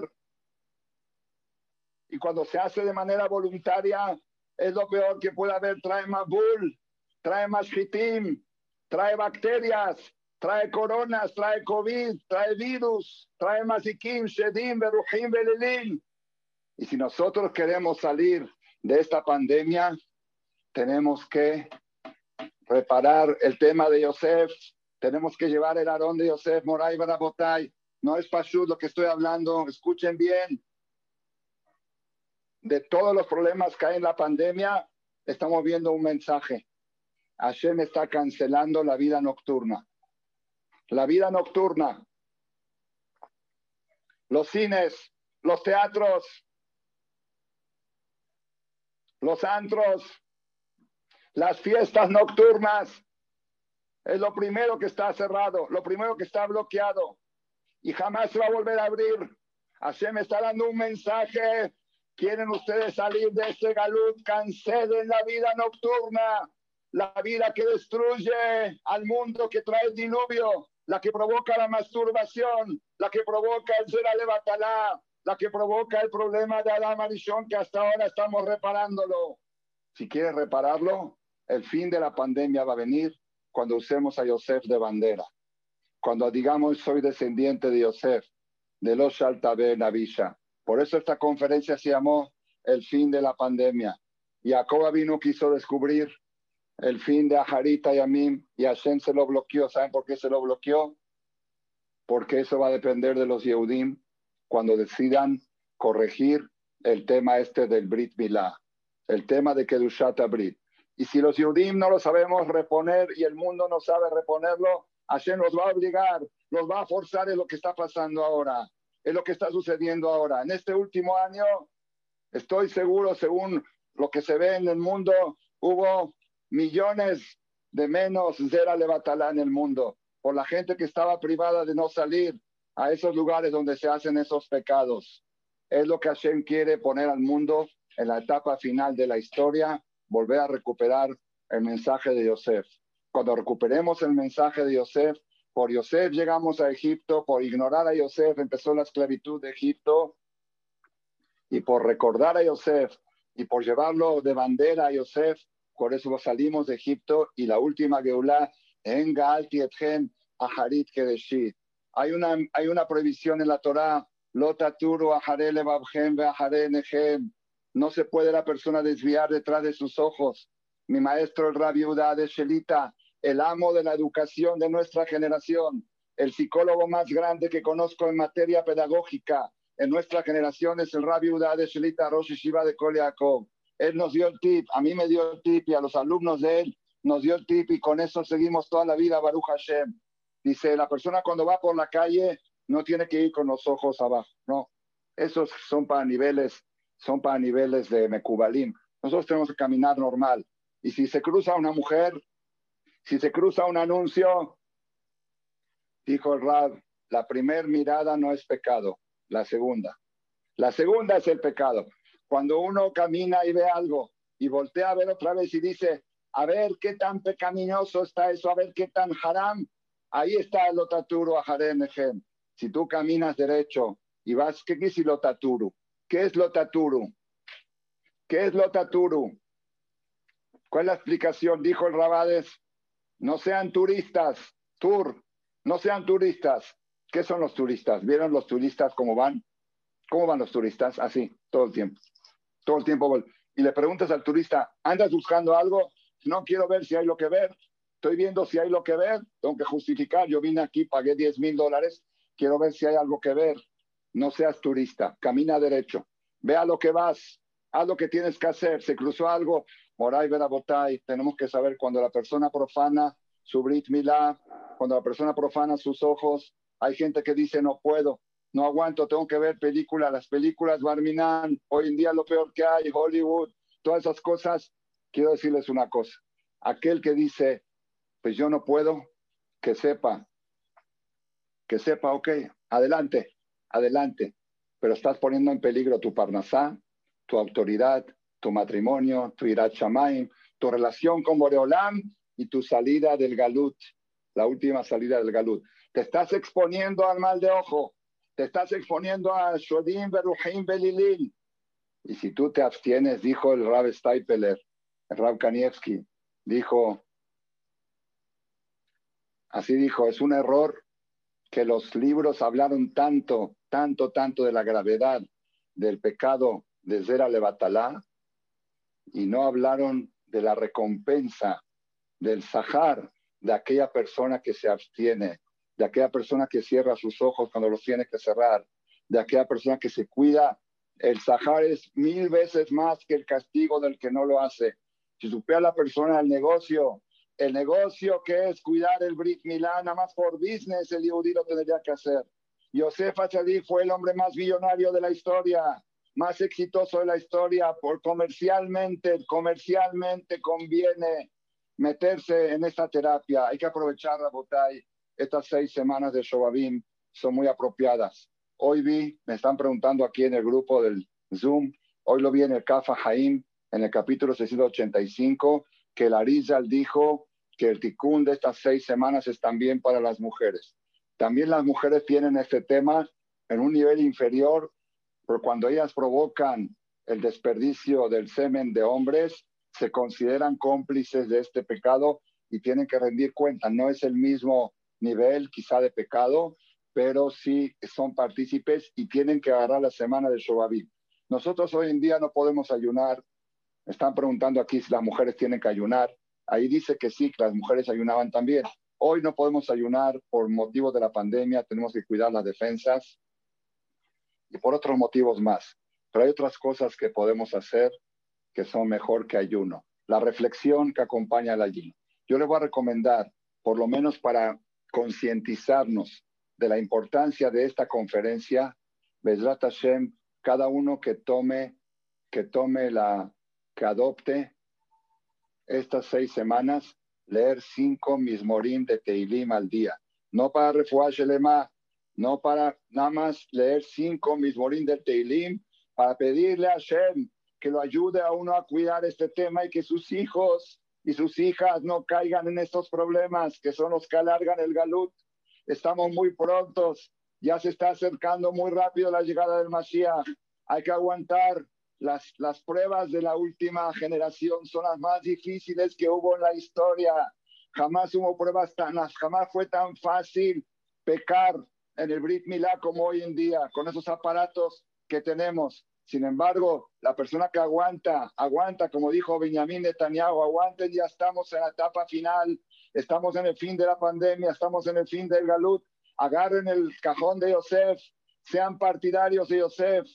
Y cuando se hace de manera voluntaria, es lo peor que puede haber. Trae más bull, trae más hitim, trae bacterias, trae coronas, trae COVID, trae virus, trae masikim, shedim, berujim, belilin. Y si nosotros queremos salir de esta pandemia, tenemos que reparar el tema de Yosef, tenemos que llevar el arón de Yosef, Moray Barabotay. No es Pashut lo que estoy hablando, escuchen bien. De todos los problemas que hay en la pandemia, estamos viendo un mensaje. Hashem está cancelando la vida nocturna. La vida nocturna. Los cines, los teatros, los antros, las fiestas nocturnas es lo primero que está cerrado, lo primero que está bloqueado y jamás se va a volver a abrir. Hashem está dando un mensaje. ¿Quieren ustedes salir de este galut? Cancelen la vida nocturna, la vida que destruye al mundo, que trae el diluvio, la que provoca la masturbación, la que provoca el ser alevatalá, la que provoca el problema de la maldición que hasta ahora estamos reparándolo. Si quieres repararlo, el fin de la pandemia va a venir cuando usemos a Yosef de bandera. Cuando digamos soy descendiente de Yosef, de los Shaltabe Navisha. Por eso esta conferencia se llamó El fin de la pandemia. Jacob vino quiso descubrir el fin de Aharita y Amim y Hashem se lo bloqueó. ¿Saben por qué se lo bloqueó? Porque eso va a depender de los Yehudim cuando decidan corregir el tema este del Brit Milá, el tema de Kedushat Brit. Y si los Yudim no lo sabemos reponer y el mundo no sabe reponerlo, Hashem nos va a obligar, nos va a forzar en lo que está pasando ahora, en lo que está sucediendo ahora. En este último año, estoy seguro, según lo que se ve en el mundo, hubo millones de menos Zera Levatalá en el mundo, por la gente que estaba privada de no salir a esos lugares donde se hacen esos pecados. Es lo que Hashem quiere poner al mundo en la etapa final de la historia volver a recuperar el mensaje de Yosef. Cuando recuperemos el mensaje de Yosef, por Yosef llegamos a Egipto, por ignorar a Yosef empezó la esclavitud de Egipto, y por recordar a Yosef y por llevarlo de bandera a Yosef, por eso salimos de Egipto y la última Geulah en Gaal Tiethem Aharit Kedeshit. Hay una, hay una prohibición en la Torah, Lotaturu Ahare Levavhem Ahare Nechem, no se puede la persona desviar detrás de sus ojos. Mi maestro, el Rabbi de Shelita, el amo de la educación de nuestra generación, el psicólogo más grande que conozco en materia pedagógica en nuestra generación es el Rabbi de Shelita Rosh Shiva de Koliakov. Él nos dio el tip, a mí me dio el tip y a los alumnos de él nos dio el tip y con eso seguimos toda la vida, Baruch Hashem. Dice, la persona cuando va por la calle no tiene que ir con los ojos abajo, no. Esos son para niveles son para niveles de Mekubalim. Nosotros tenemos que caminar normal. Y si se cruza una mujer, si se cruza un anuncio, dijo el Rab, la primera mirada no es pecado, la segunda. La segunda es el pecado. Cuando uno camina y ve algo y voltea a ver otra vez y dice, a ver qué tan pecaminoso está eso, a ver qué tan haram, ahí está el otaturu a harem Si tú caminas derecho y vas, ¿qué quiere el otaturu? ¿Qué es lo taturu? ¿Qué es lo taturu? ¿Cuál es la explicación? Dijo el Rabades, no sean turistas, tour, no sean turistas. ¿Qué son los turistas? ¿Vieron los turistas cómo van? ¿Cómo van los turistas? Así, todo el tiempo. Todo el tiempo. Y le preguntas al turista, ¿andas buscando algo? No quiero ver si hay lo que ver. Estoy viendo si hay lo que ver. Tengo que justificar. Yo vine aquí, pagué 10 mil dólares. Quiero ver si hay algo que ver. No seas turista. Camina derecho. Vea lo que vas. Haz lo que tienes que hacer. Se cruzó algo. Moray Verabotay. Tenemos que saber cuando la persona profana su Brit Milá, cuando la persona profana sus ojos. Hay gente que dice, no puedo no aguanto, tengo que ver películas, las películas Barminan, hoy en día lo peor que hay, Hollywood, todas esas cosas. Quiero decirles una cosa, aquel que dice, pues yo no puedo, que sepa, que sepa, ok, adelante, adelante, pero estás poniendo en peligro tu parnasá, tu autoridad, tu matrimonio, tu irat shamaim, tu relación con Boreolam y tu salida del galut, la última salida del galut. Te estás exponiendo al mal de ojo te estás exponiendo a Shodim, Beruhim, Belilin. Y si tú te abstienes, dijo el Rab Steipeler, el Rab Kanievski, dijo, así dijo, es un error que los libros hablaron tanto, tanto, tanto de la gravedad del pecado de Zera Levatalá y no hablaron de la recompensa del Sahar de aquella persona que se abstiene de aquella persona que cierra sus ojos cuando los tiene que cerrar, de aquella persona que se cuida. El Sahar es mil veces más que el castigo del que no lo hace. Si supiera la persona el negocio, el negocio que es cuidar el Brit Milán, nada más por business, el Yehudi lo tendría que hacer. Yosef Achadi fue el hombre más millonario de la historia, más exitoso de la historia, por comercialmente, comercialmente conviene meterse en esta terapia. Hay que aprovechar, Rabotay estas seis semanas de Shobabim son muy apropiadas. Hoy vi, me están preguntando aquí en el grupo del Zoom, hoy lo vi en el Kafa Haim, en el capítulo 685, que el Arizal dijo que el tikkun de estas seis semanas es también para las mujeres. También las mujeres tienen este tema en un nivel inferior, pero cuando ellas provocan el desperdicio del semen de hombres, se consideran cómplices de este pecado y tienen que rendir cuenta. No es el mismo nivel quizá de pecado, pero sí son partícipes y tienen que agarrar la semana de Shobabim. Nosotros hoy en día no podemos ayunar. están preguntando aquí si las mujeres tienen que ayunar. Ahí dice que sí, que las mujeres ayunaban también. Hoy no podemos ayunar por motivos de la pandemia, tenemos que cuidar las defensas y por otros motivos más. Pero hay otras cosas que podemos hacer que son mejor que ayuno. La reflexión que acompaña al ayuno. Yo le voy a recomendar, por lo menos para concientizarnos de la importancia de esta conferencia, Bezrat Hashem, cada uno que tome, que tome la, que adopte estas seis semanas, leer cinco mismorim de Teilim al día. No para refuar Shelema, no para nada más leer cinco mismorim de Teilim, para pedirle a Hashem que lo ayude a uno a cuidar este tema y que sus hijos y sus hijas no caigan en estos problemas que son los que alargan el galut. Estamos muy prontos, ya se está acercando muy rápido la llegada del Mashiach. Hay que aguantar. Las, las pruebas de la última generación son las más difíciles que hubo en la historia. Jamás hubo pruebas tan, jamás fue tan fácil pecar en el Brit Milá como hoy en día, con esos aparatos que tenemos. Sin embargo, la persona que aguanta, aguanta, como dijo Benjamín Netanyahu, aguanten, ya estamos en la etapa final, estamos en el fin de la pandemia, estamos en el fin del galut, agarren el cajón de Yosef, sean partidarios de Yosef.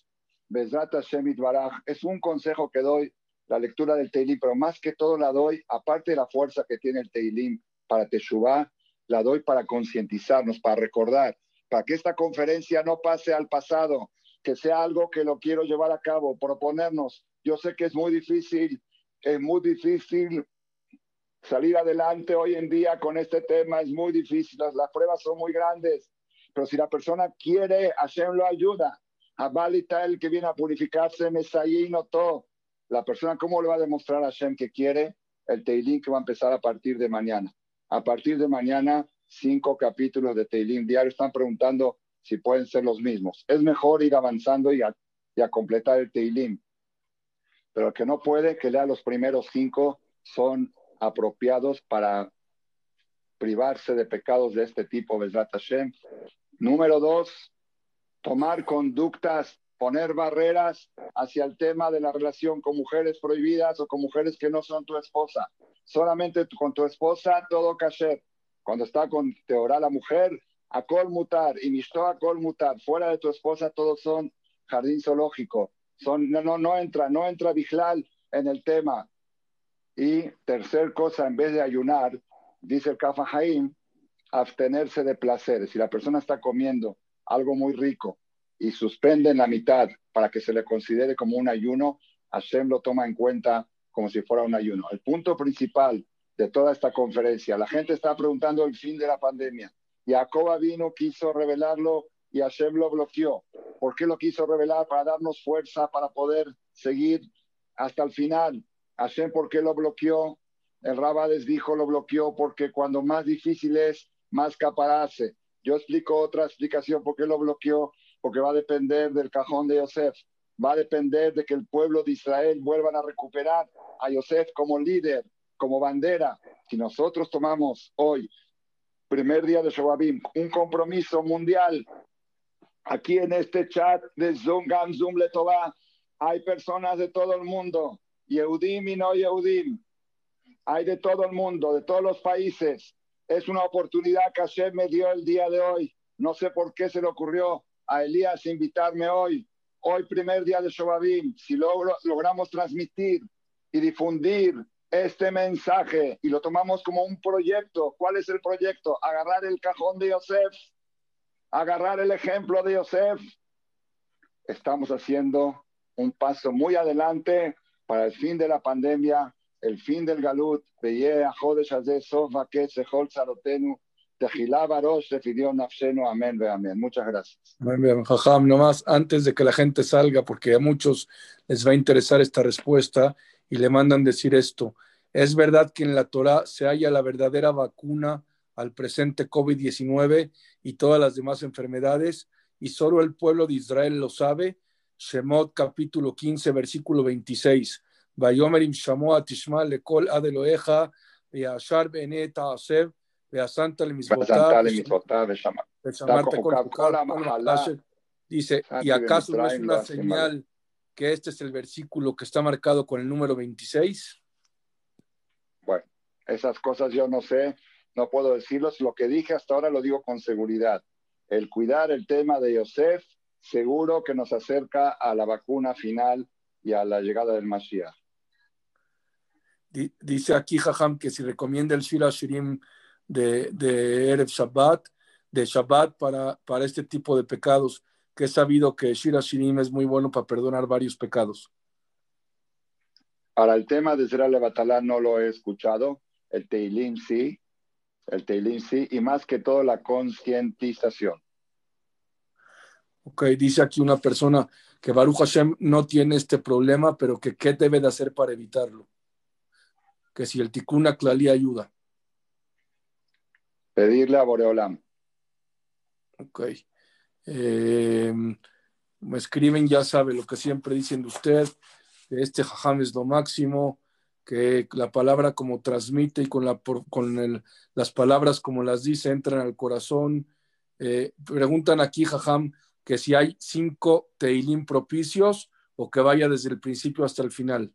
Bezrat Shemit es un consejo que doy, la lectura del Teilim, pero más que todo la doy, aparte de la fuerza que tiene el Teilim para Teshuvah, la doy para concientizarnos, para recordar, para que esta conferencia no pase al pasado, que sea algo que lo quiero llevar a cabo, proponernos. Yo sé que es muy difícil, es muy difícil salir adelante hoy en día con este tema, es muy difícil, las, pruebas son muy grandes, pero si la persona quiere, Hashem lo ayuda. Abalita el que viene a purificarse, Mesaí no todo. La persona, ¿cómo le va a demostrar a Hashem que quiere? El Teilín que va a empezar a partir de mañana. A partir de mañana, cinco capítulos de Teilín diario. Están preguntando si pueden ser los mismos. Es mejor ir avanzando y a, completar el Teilim. Pero que no puede, que lea los primeros cinco, son apropiados para privarse de pecados de este tipo, Besrat Hashem. Número dos, tomar conductas, poner barreras hacia el tema de la relación con mujeres prohibidas o con mujeres que no son tu esposa. Solamente con tu esposa todo kasher. Cuando está con Teorá la mujer, a mutar y Mishto a mutar. Fuera de tu esposa todos son jardín zoológico. Son, no, no, no entra, no entra Bijlal en el tema. Y tercer cosa, en vez de ayunar, dice el Kafa Haim, abstenerse de placeres. Si la persona está comiendo algo muy rico y suspende en la mitad para que se le considere como un ayuno, Hashem lo toma en cuenta como si fuera un ayuno. El punto principal de toda esta conferencia, la gente está preguntando el fin de la pandemia. Jacob vino, quiso revelarlo y Hashem lo bloqueó. ¿Por qué lo quiso revelar? Para darnos fuerza para poder seguir hasta el final. Hashem, ¿por qué lo bloqueó? El Rabades dijo lo bloqueó porque cuando más difícil es, más caparase. Yo explico otra explicación por qué lo bloqueó, porque va a depender del cajón de Yosef, va a depender de que el pueblo de Israel vuelvan a recuperar a Yosef como líder, como bandera. Si nosotros tomamos hoy, primer día de Shobabim, un compromiso mundial, aquí en este chat de Zoom, Gam, Zoom, hay personas de todo el mundo, Yehudim y no Yehudim, hay de todo el mundo, de todos los países. Es una oportunidad que Hashem me dio el día de hoy. No sé por qué se le ocurrió a Elías invitarme hoy. Hoy, primer día de Shobabim. Si logro, logramos transmitir y difundir este mensaje y lo tomamos como un proyecto, ¿cuál es el proyecto? Agarrar el cajón de Yosef, agarrar el ejemplo de Yosef. Estamos haciendo un paso muy adelante para el fin de la pandemia el fin del galut. Muchas gracias. Jajam, nomás antes de que la gente salga, porque a muchos les va a interesar esta respuesta y le mandan decir esto. Es verdad que en la Torah se halla la verdadera vacuna al presente COVID-19 y todas las demás enfermedades, y solo el pueblo de Israel lo sabe. Shemot capítulo 15, versículo 26. Vayomerim Shamoa Tishma Lekol Adeloeja, Beashar Benet Aaseb, Beasantal Misbotar, Dice, ¿y acaso no es una señal que este es el versículo que está marcado con el número 26? Bueno, esas cosas yo no sé, no puedo decirlos. Lo que dije hasta ahora lo digo con seguridad. El cuidar el tema de Yosef, seguro que nos acerca a la vacuna final y a la llegada del Mashiach. Dice aquí Jajam que si recomienda el Shira Shirim de, de Erev Shabbat, de Shabbat para, para este tipo de pecados, que he sabido que Shira Shirim es muy bueno para perdonar varios pecados. Para el tema de Zera Levatalá no lo he escuchado, el Teilim sí, el Teilim sí, y más que todo la concientización. Ok, dice aquí una persona que Baruch Hashem no tiene este problema, pero que qué debe de hacer para evitarlo que si el tikkun clali ayuda. Pedirle a Boreolam. Ok. Eh, me escriben, ya sabe lo que siempre dicen de usted, este jajam es lo máximo, que la palabra como transmite y con, la, con las palabras como las dice entran al corazón. Eh, preguntan aquí, jajam, que si hay cinco teilim propicios o que vaya desde el principio hasta el final.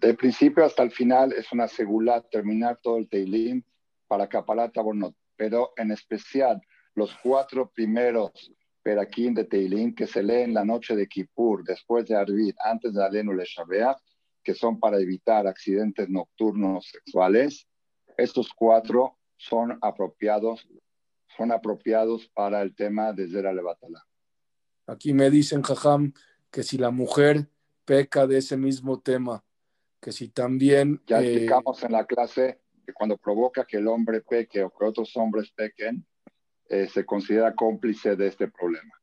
De principio hasta el final es una segula terminar todo el Teilim para Kapalat Abonot, pero en especial los cuatro primeros Perakim de Teilim que se leen la noche de Kippur, después de Arvid, antes de Alenu Leshabeach, que son para evitar accidentes nocturnos sexuales, estos cuatro son apropiados, son apropiados para el tema de Zera Levatala. Aquí me dicen, Jajam, que si la mujer peca de ese mismo tema, que si también... Ya eh, explicamos en la clase que cuando provoca que el hombre peque o que otros hombres pequen, eh, se considera cómplice de este problema.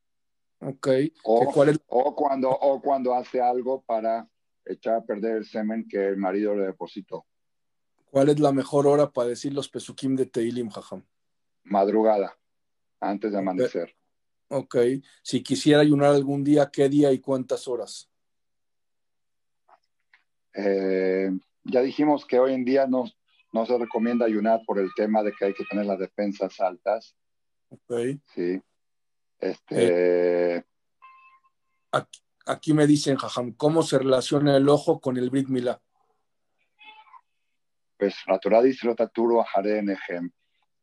Ok. O, o, cuando, o cuando hace algo para echar a perder el semen que el marido le depositó. ¿Cuál es la mejor hora para decir los pesukim de Teilim, Jajam? Madrugada, antes de amanecer. Ok. Si quisiera ayunar algún día, ¿qué día y cuántas horas? Eh, ya dijimos que hoy en día no, no se recomienda ayunar por el tema de que hay que tener las defensas altas. Ok. Sí. Este, Aquí, aquí me dicen, Jajam, ¿cómo se relaciona el ojo con el Brit Milá? pues la Torah dice Hare Nehem.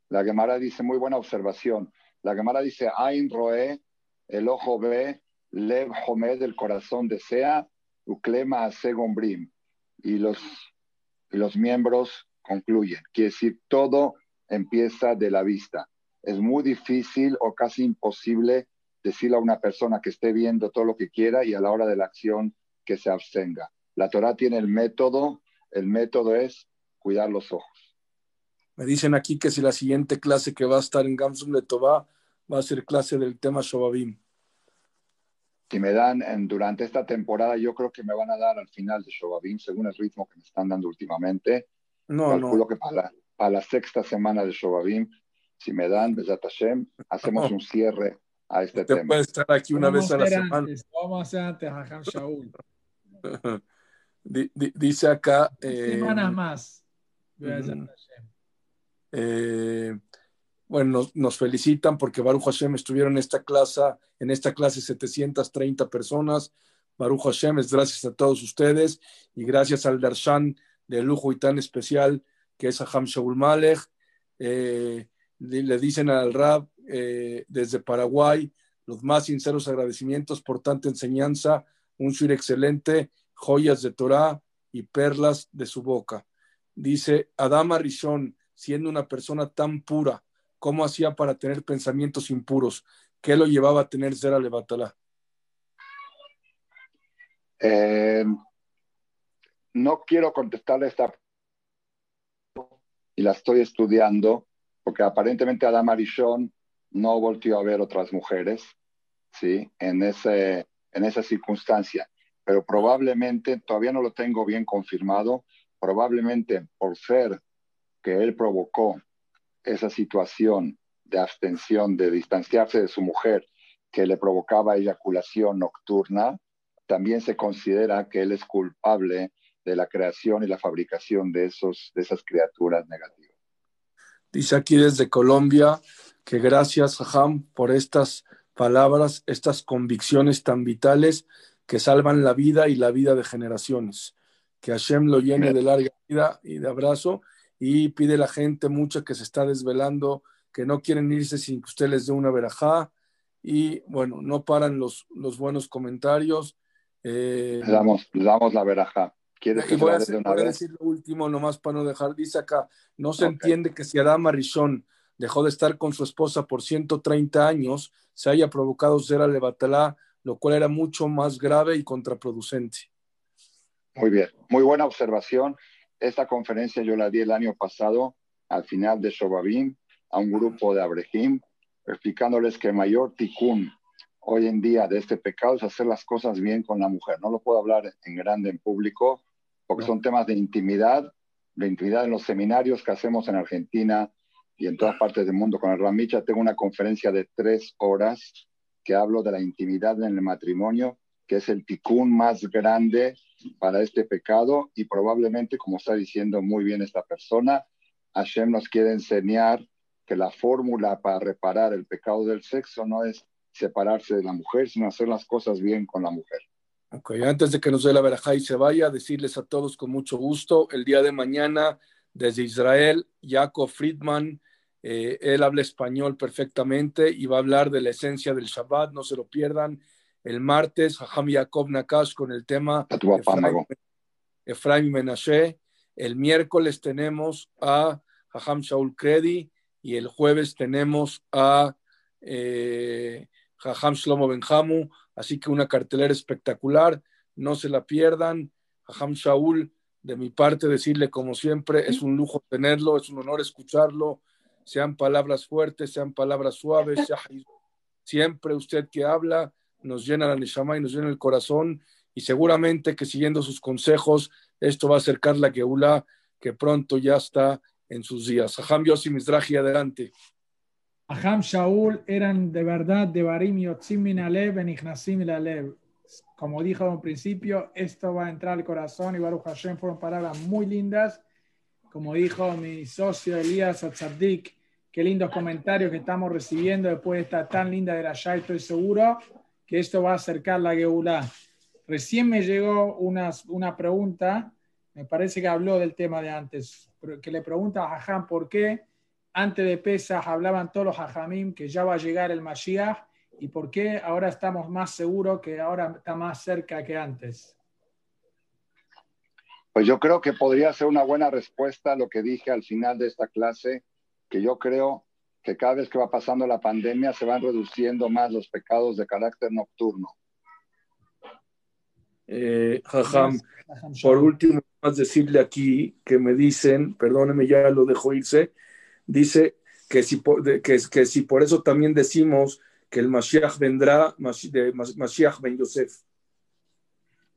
La Gemara dice, muy buena observación. La Gemara dice, Ain Roe, el ojo ve, Lev Homed, el corazón desea, Uklema Segombrim. Y los, y los miembros concluyen. Quiere decir, todo empieza de la vista. Es muy difícil o casi imposible decirle a una persona que esté viendo todo lo que quiera y a la hora de la acción que se abstenga. La Torah tiene el método, el método es cuidar los ojos. Me dicen aquí que si la siguiente clase que va a estar en Gamsum de Tobá va a ser clase del tema Shobabim. Si me dan en, durante esta temporada, yo creo que me van a dar al final de Shobabim, según el ritmo que me están dando últimamente. No, Calculo no. que para la, para la sexta semana de Shobabim, si me dan, Besat Hashem, hacemos un cierre a este Usted tema. puede estar aquí una Vamos vez a la hacer semana. antes, Vamos a hacer antes, Jajam Shaul. Di- di- Dice acá. Eh, semanas más. Eh, bueno, nos, nos felicitan porque Baruch Hashem estuvieron en esta clase, en esta clase 730 personas. Baruch Hashem es gracias a todos ustedes y gracias al Darshan de lujo y tan especial que es Aham Shaul Malek. Eh, le, dicen al Rab eh, desde Paraguay los más sinceros agradecimientos por tanta enseñanza, un shir excelente, joyas de Torah y perlas de su boca. Dice Adama Rishon, siendo una persona tan pura, ¿cómo hacía para tener pensamientos impuros? ¿Qué lo llevaba a tener Zera Levatalá? Eh, no quiero contestarle esta y la estoy estudiando porque aparentemente Adam Arishon no volvió a ver otras mujeres, ¿sí? En, ese, en esa circunstancia. Pero probablemente, todavía no lo tengo bien confirmado, probablemente por ser que él provocó esa situación de abstención, de distanciarse de su mujer, que le provocaba eyaculación nocturna, también se considera que él es culpable de la creación y la fabricación de, esos, de esas criaturas negativas. Dice aquí desde Colombia que gracias, Ham, por estas palabras, estas convicciones tan vitales que salvan la vida y la vida de generaciones. Que Hashem lo llene de larga vida y de abrazo y pide a la gente mucha que se está desvelando, que no quieren irse sin que usted les dé una verajá y bueno, no paran los, los buenos comentarios. Eh, Le damos, le damos la veraja. ¿Quieres que y voy, a, de voy decir lo último nomás para no dejar. Dice acá, no se entiende que si Adama Rishon dejó de estar con su esposa por 130 años, se haya provocado Zera Levatalá, lo cual era mucho más grave y contraproducente. Muy bien, muy buena observación. Esta conferencia yo la di el año pasado, al final de Shobabim, a un grupo de Abrehim, explicándoles que el mayor tikkun hoy en día de este pecado es hacer las cosas bien con la mujer. No lo puedo hablar en grande, en público, porque son temas de intimidad, de intimidad en los seminarios que hacemos en Argentina y en todas partes del mundo con el Ramicha. Tengo una conferencia de tres horas que hablo de la intimidad en el matrimonio, que es el tikkun más grande para este pecado y probablemente, como está diciendo muy bien esta persona, Hashem nos quiere enseñar que la fórmula para reparar el pecado del sexo no es separarse de la mujer, sino hacer las cosas bien con la mujer. Ok, antes de que nos dé la verajá y se vaya, decirles a todos con mucho gusto, el día de mañana desde Israel, Jacob Friedman, eh, él habla español perfectamente y va a hablar de la esencia del Shabbat, no se lo pierdan. El martes, Jajam Jacob Nakash con el tema Mago. Efraim Menashe. El miércoles tenemos a Jajam Shaul Kredi y el jueves tenemos a eh, Jajam Shlomo Benjamu. Así que una cartelera espectacular, no se la pierdan. Jajam Shaul, de mi parte, decirle como siempre, es un lujo tenerlo, es un honor escucharlo. Sean palabras fuertes, sean palabras suaves. Siempre usted que habla nos llena la neshama y nos llena el corazón y seguramente que siguiendo sus consejos esto va a acercar la Geula que pronto ya está en sus días. Jajam Yossi Mizrahi, adelante. Aham Shaul eran de verdad de Barim Yotzim min Alev, Benichnasim il Alev. como dijo en principio, esto va a entrar al corazón y Baruch Hashem fueron palabras muy lindas. Como dijo mi socio Elías Atzadik, qué lindos comentarios que estamos recibiendo después de esta tan linda de la Shai, estoy seguro que esto va a acercar la Geulá. Recién me llegó una, una pregunta, me parece que habló del tema de antes, que le pregunta a Jajam por qué antes de Pesach hablaban todos los Jajamim que ya va a llegar el Mashiach y por qué ahora estamos más seguros que ahora está más cerca que antes. Pues yo creo que podría ser una buena respuesta a lo que dije al final de esta clase, que yo creo que cada vez que va pasando la pandemia se van reduciendo más los pecados de carácter nocturno. Eh, jajam, por último, más decirle aquí que me dicen, perdóneme, ya lo dejo irse, dice que si por, que, si por eso también decimos que el Mashiach vendrá Mashiach ben Yosef.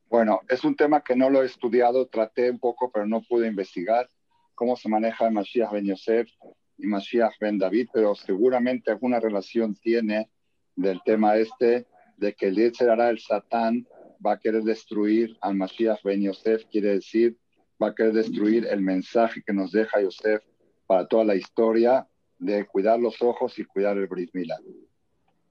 Bueno, es un tema que no lo he estudiado, traté un poco, pero no pude investigar cómo se maneja el Mashiach ben Yosef y Mashiach ben David, pero seguramente alguna relación tiene del tema este de que el hará el Satán va a querer destruir al Mashiach ben Yosef, quiere decir, va a querer destruir el mensaje que nos deja Yosef para toda la historia de cuidar los ojos y cuidar el Brit Milá.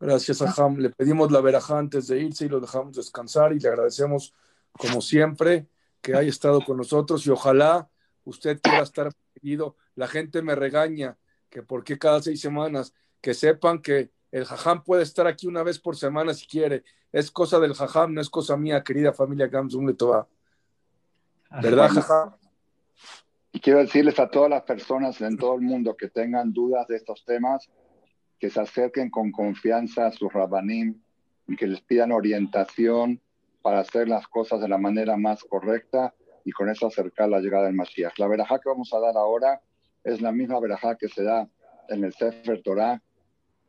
Gracias, Aham. Le pedimos la veraja antes de irse y lo dejamos descansar y le agradecemos, como siempre, que haya estado con nosotros y ojalá usted quiera estar seguido. La gente me regaña que por qué cada seis semanas, que sepan que el jajam puede estar aquí una vez por semana si quiere. Es cosa del jajam, no es cosa mía, querida familia Gamsum Letová. ¿Verdad, jajam? Y quiero decirles a todas las personas en todo el mundo que tengan dudas de estos temas, que se acerquen con confianza a sus rabanim y que les pidan orientación para hacer las cosas de la manera más correcta y con eso acercar la llegada del Mashiach. La verajá que vamos a dar ahora es la misma verajá que se da en el Sefer Torah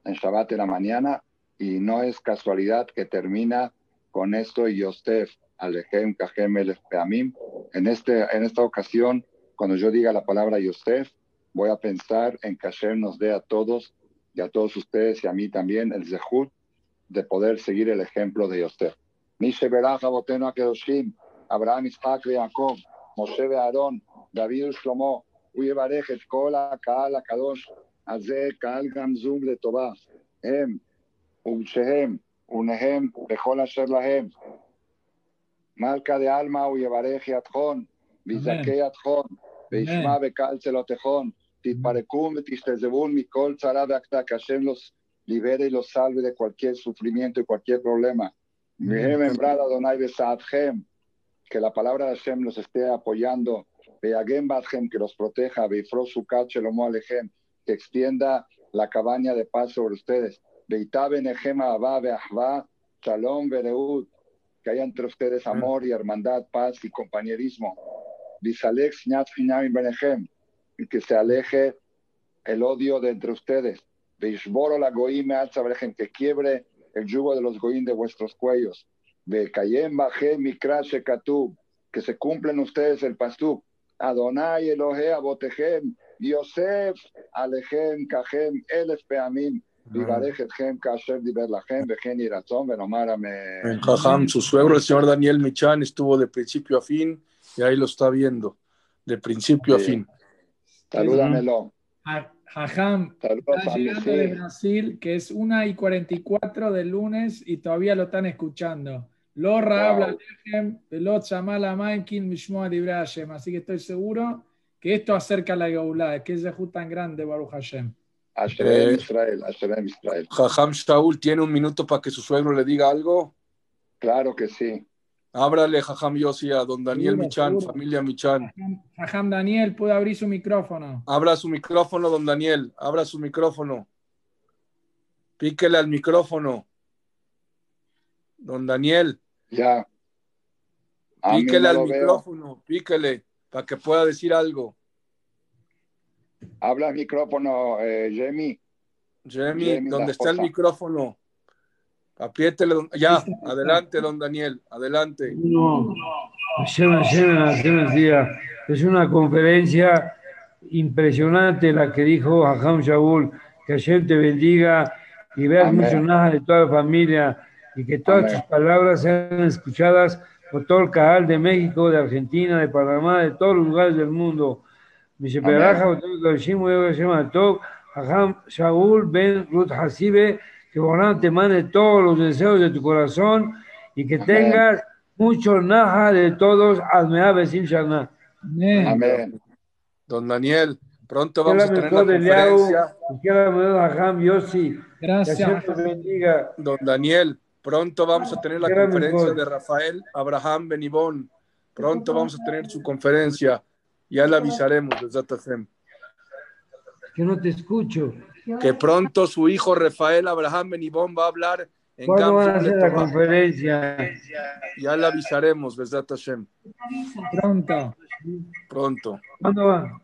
en Shabbat de la mañana y no es casualidad que termina con esto y Yosef, Alejem, Kajem, El. En, este, en esta ocasión, cuando yo diga la palabra Yosef, voy a pensar en que Hashem nos dé a todos y a todos ustedes y a mí también el zehut de poder seguir el ejemplo de Yosef. Mishe Berach Aboteno Akedoshim, Abraham, Isaac, Jacob, Moshe, Aarón, David, Shlomo, ויברך את כל הקהל הקדוש הזה, קהל גמזום לטובה, הם ובשהם ונהם בכל אשר להם. מלכה דעלמא הוא יברך ידכון, ויזכה ידכון, וישמע בקהל צלותיכון, תתפרקום ותשתזבון מכל צרה והקטע, que Hashem los libere y los salve de cualquier sufrimiento y cualquier problema. Mehem embrada Adonai besaadhem, que la palabra de Hashem los esté apoyando Veagem Badhem, que los proteja, Beifro Sukat Shelomo Alejem, que extienda la cabaña de paz sobre ustedes. Beitabe Nehema Abba Beahva, Shalom Bereut, que haya entre ustedes amor y hermandad, paz y compañerismo. Benehem, y que se aleje el odio de entre ustedes. Beishboro la Goim que quiebre el yugo de los Goim de vuestros cuellos. Bekayem Bahem Mikra Shekatub, que se cumplen ustedes el pastú. Adonai Elohe Abotejem, Yosef Alejem Kajem Elef Peamim, Vivarech Etchem Kasher Diber Lachem, Vejen Iratzon, Venomar En Jajam, su suegro, el señor Daniel Michan, estuvo de principio a fin y ahí lo está viendo, de principio a fin. Salúdamelo. Jajam, está llegando de Brasil, que es 1 y 44 del lunes y todavía lo están escuchando. Lo habla Así que estoy seguro que esto acerca a la Geulá, que es el tan grande, Baruch Hashem. Hashem Israel, Hashem Israel. Jajam Shaul tiene un minuto para que su suegro le diga algo. Claro que sí. Ábrale, Jajam Yossi, a don Daniel Michan, familia Michan. Jajam Daniel, puede abrir su micrófono. Abra su micrófono, don Daniel. Abra su micrófono. Píquele al micrófono. Don Daniel. Ya. píquele al micrófono, píquele, para que pueda decir algo. Habla el micrófono, eh, Jamie. Jamie, ¿dónde está el micrófono? Apriétele, ya, adelante, don Daniel, adelante. No, es una conferencia impresionante la que dijo Jajam Shaul, que ayer te bendiga y veas mucho nada de toda la familia y que todas Amén. tus palabras sean escuchadas por todo el canal de México, de Argentina, de Panamá, de todos los lugares del mundo. Hajam Shaul Ben Ruth Hasibe, que Borán te mande todos los deseos de tu corazón y que Amén. tengas mucho naja de todos. Amén. Amén. Don Daniel, pronto vamos la a tener la conferencia. la Gracias. Don Daniel, pronto vamos a tener la conferencia de Rafael Abraham Benibón. Pronto vamos a tener su conferencia. Ya le avisaremos, Hashem. Que no te escucho. Que pronto su hijo Rafael Abraham Benibón va a hablar en ¿Cuándo van a Gamsum hacer la conferencia? Ya le avisaremos, Besat Hashem. Pronto. Pronto. ¿Cuándo va?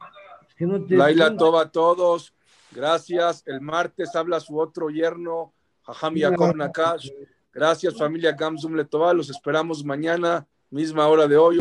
Es que no te Laila. Toba a todos. Gracias. El martes habla su otro yerno, Jajam Yaakov Nakash. Gracias, familia Gamsum Letová. Los esperamos mañana, misma hora de hoy.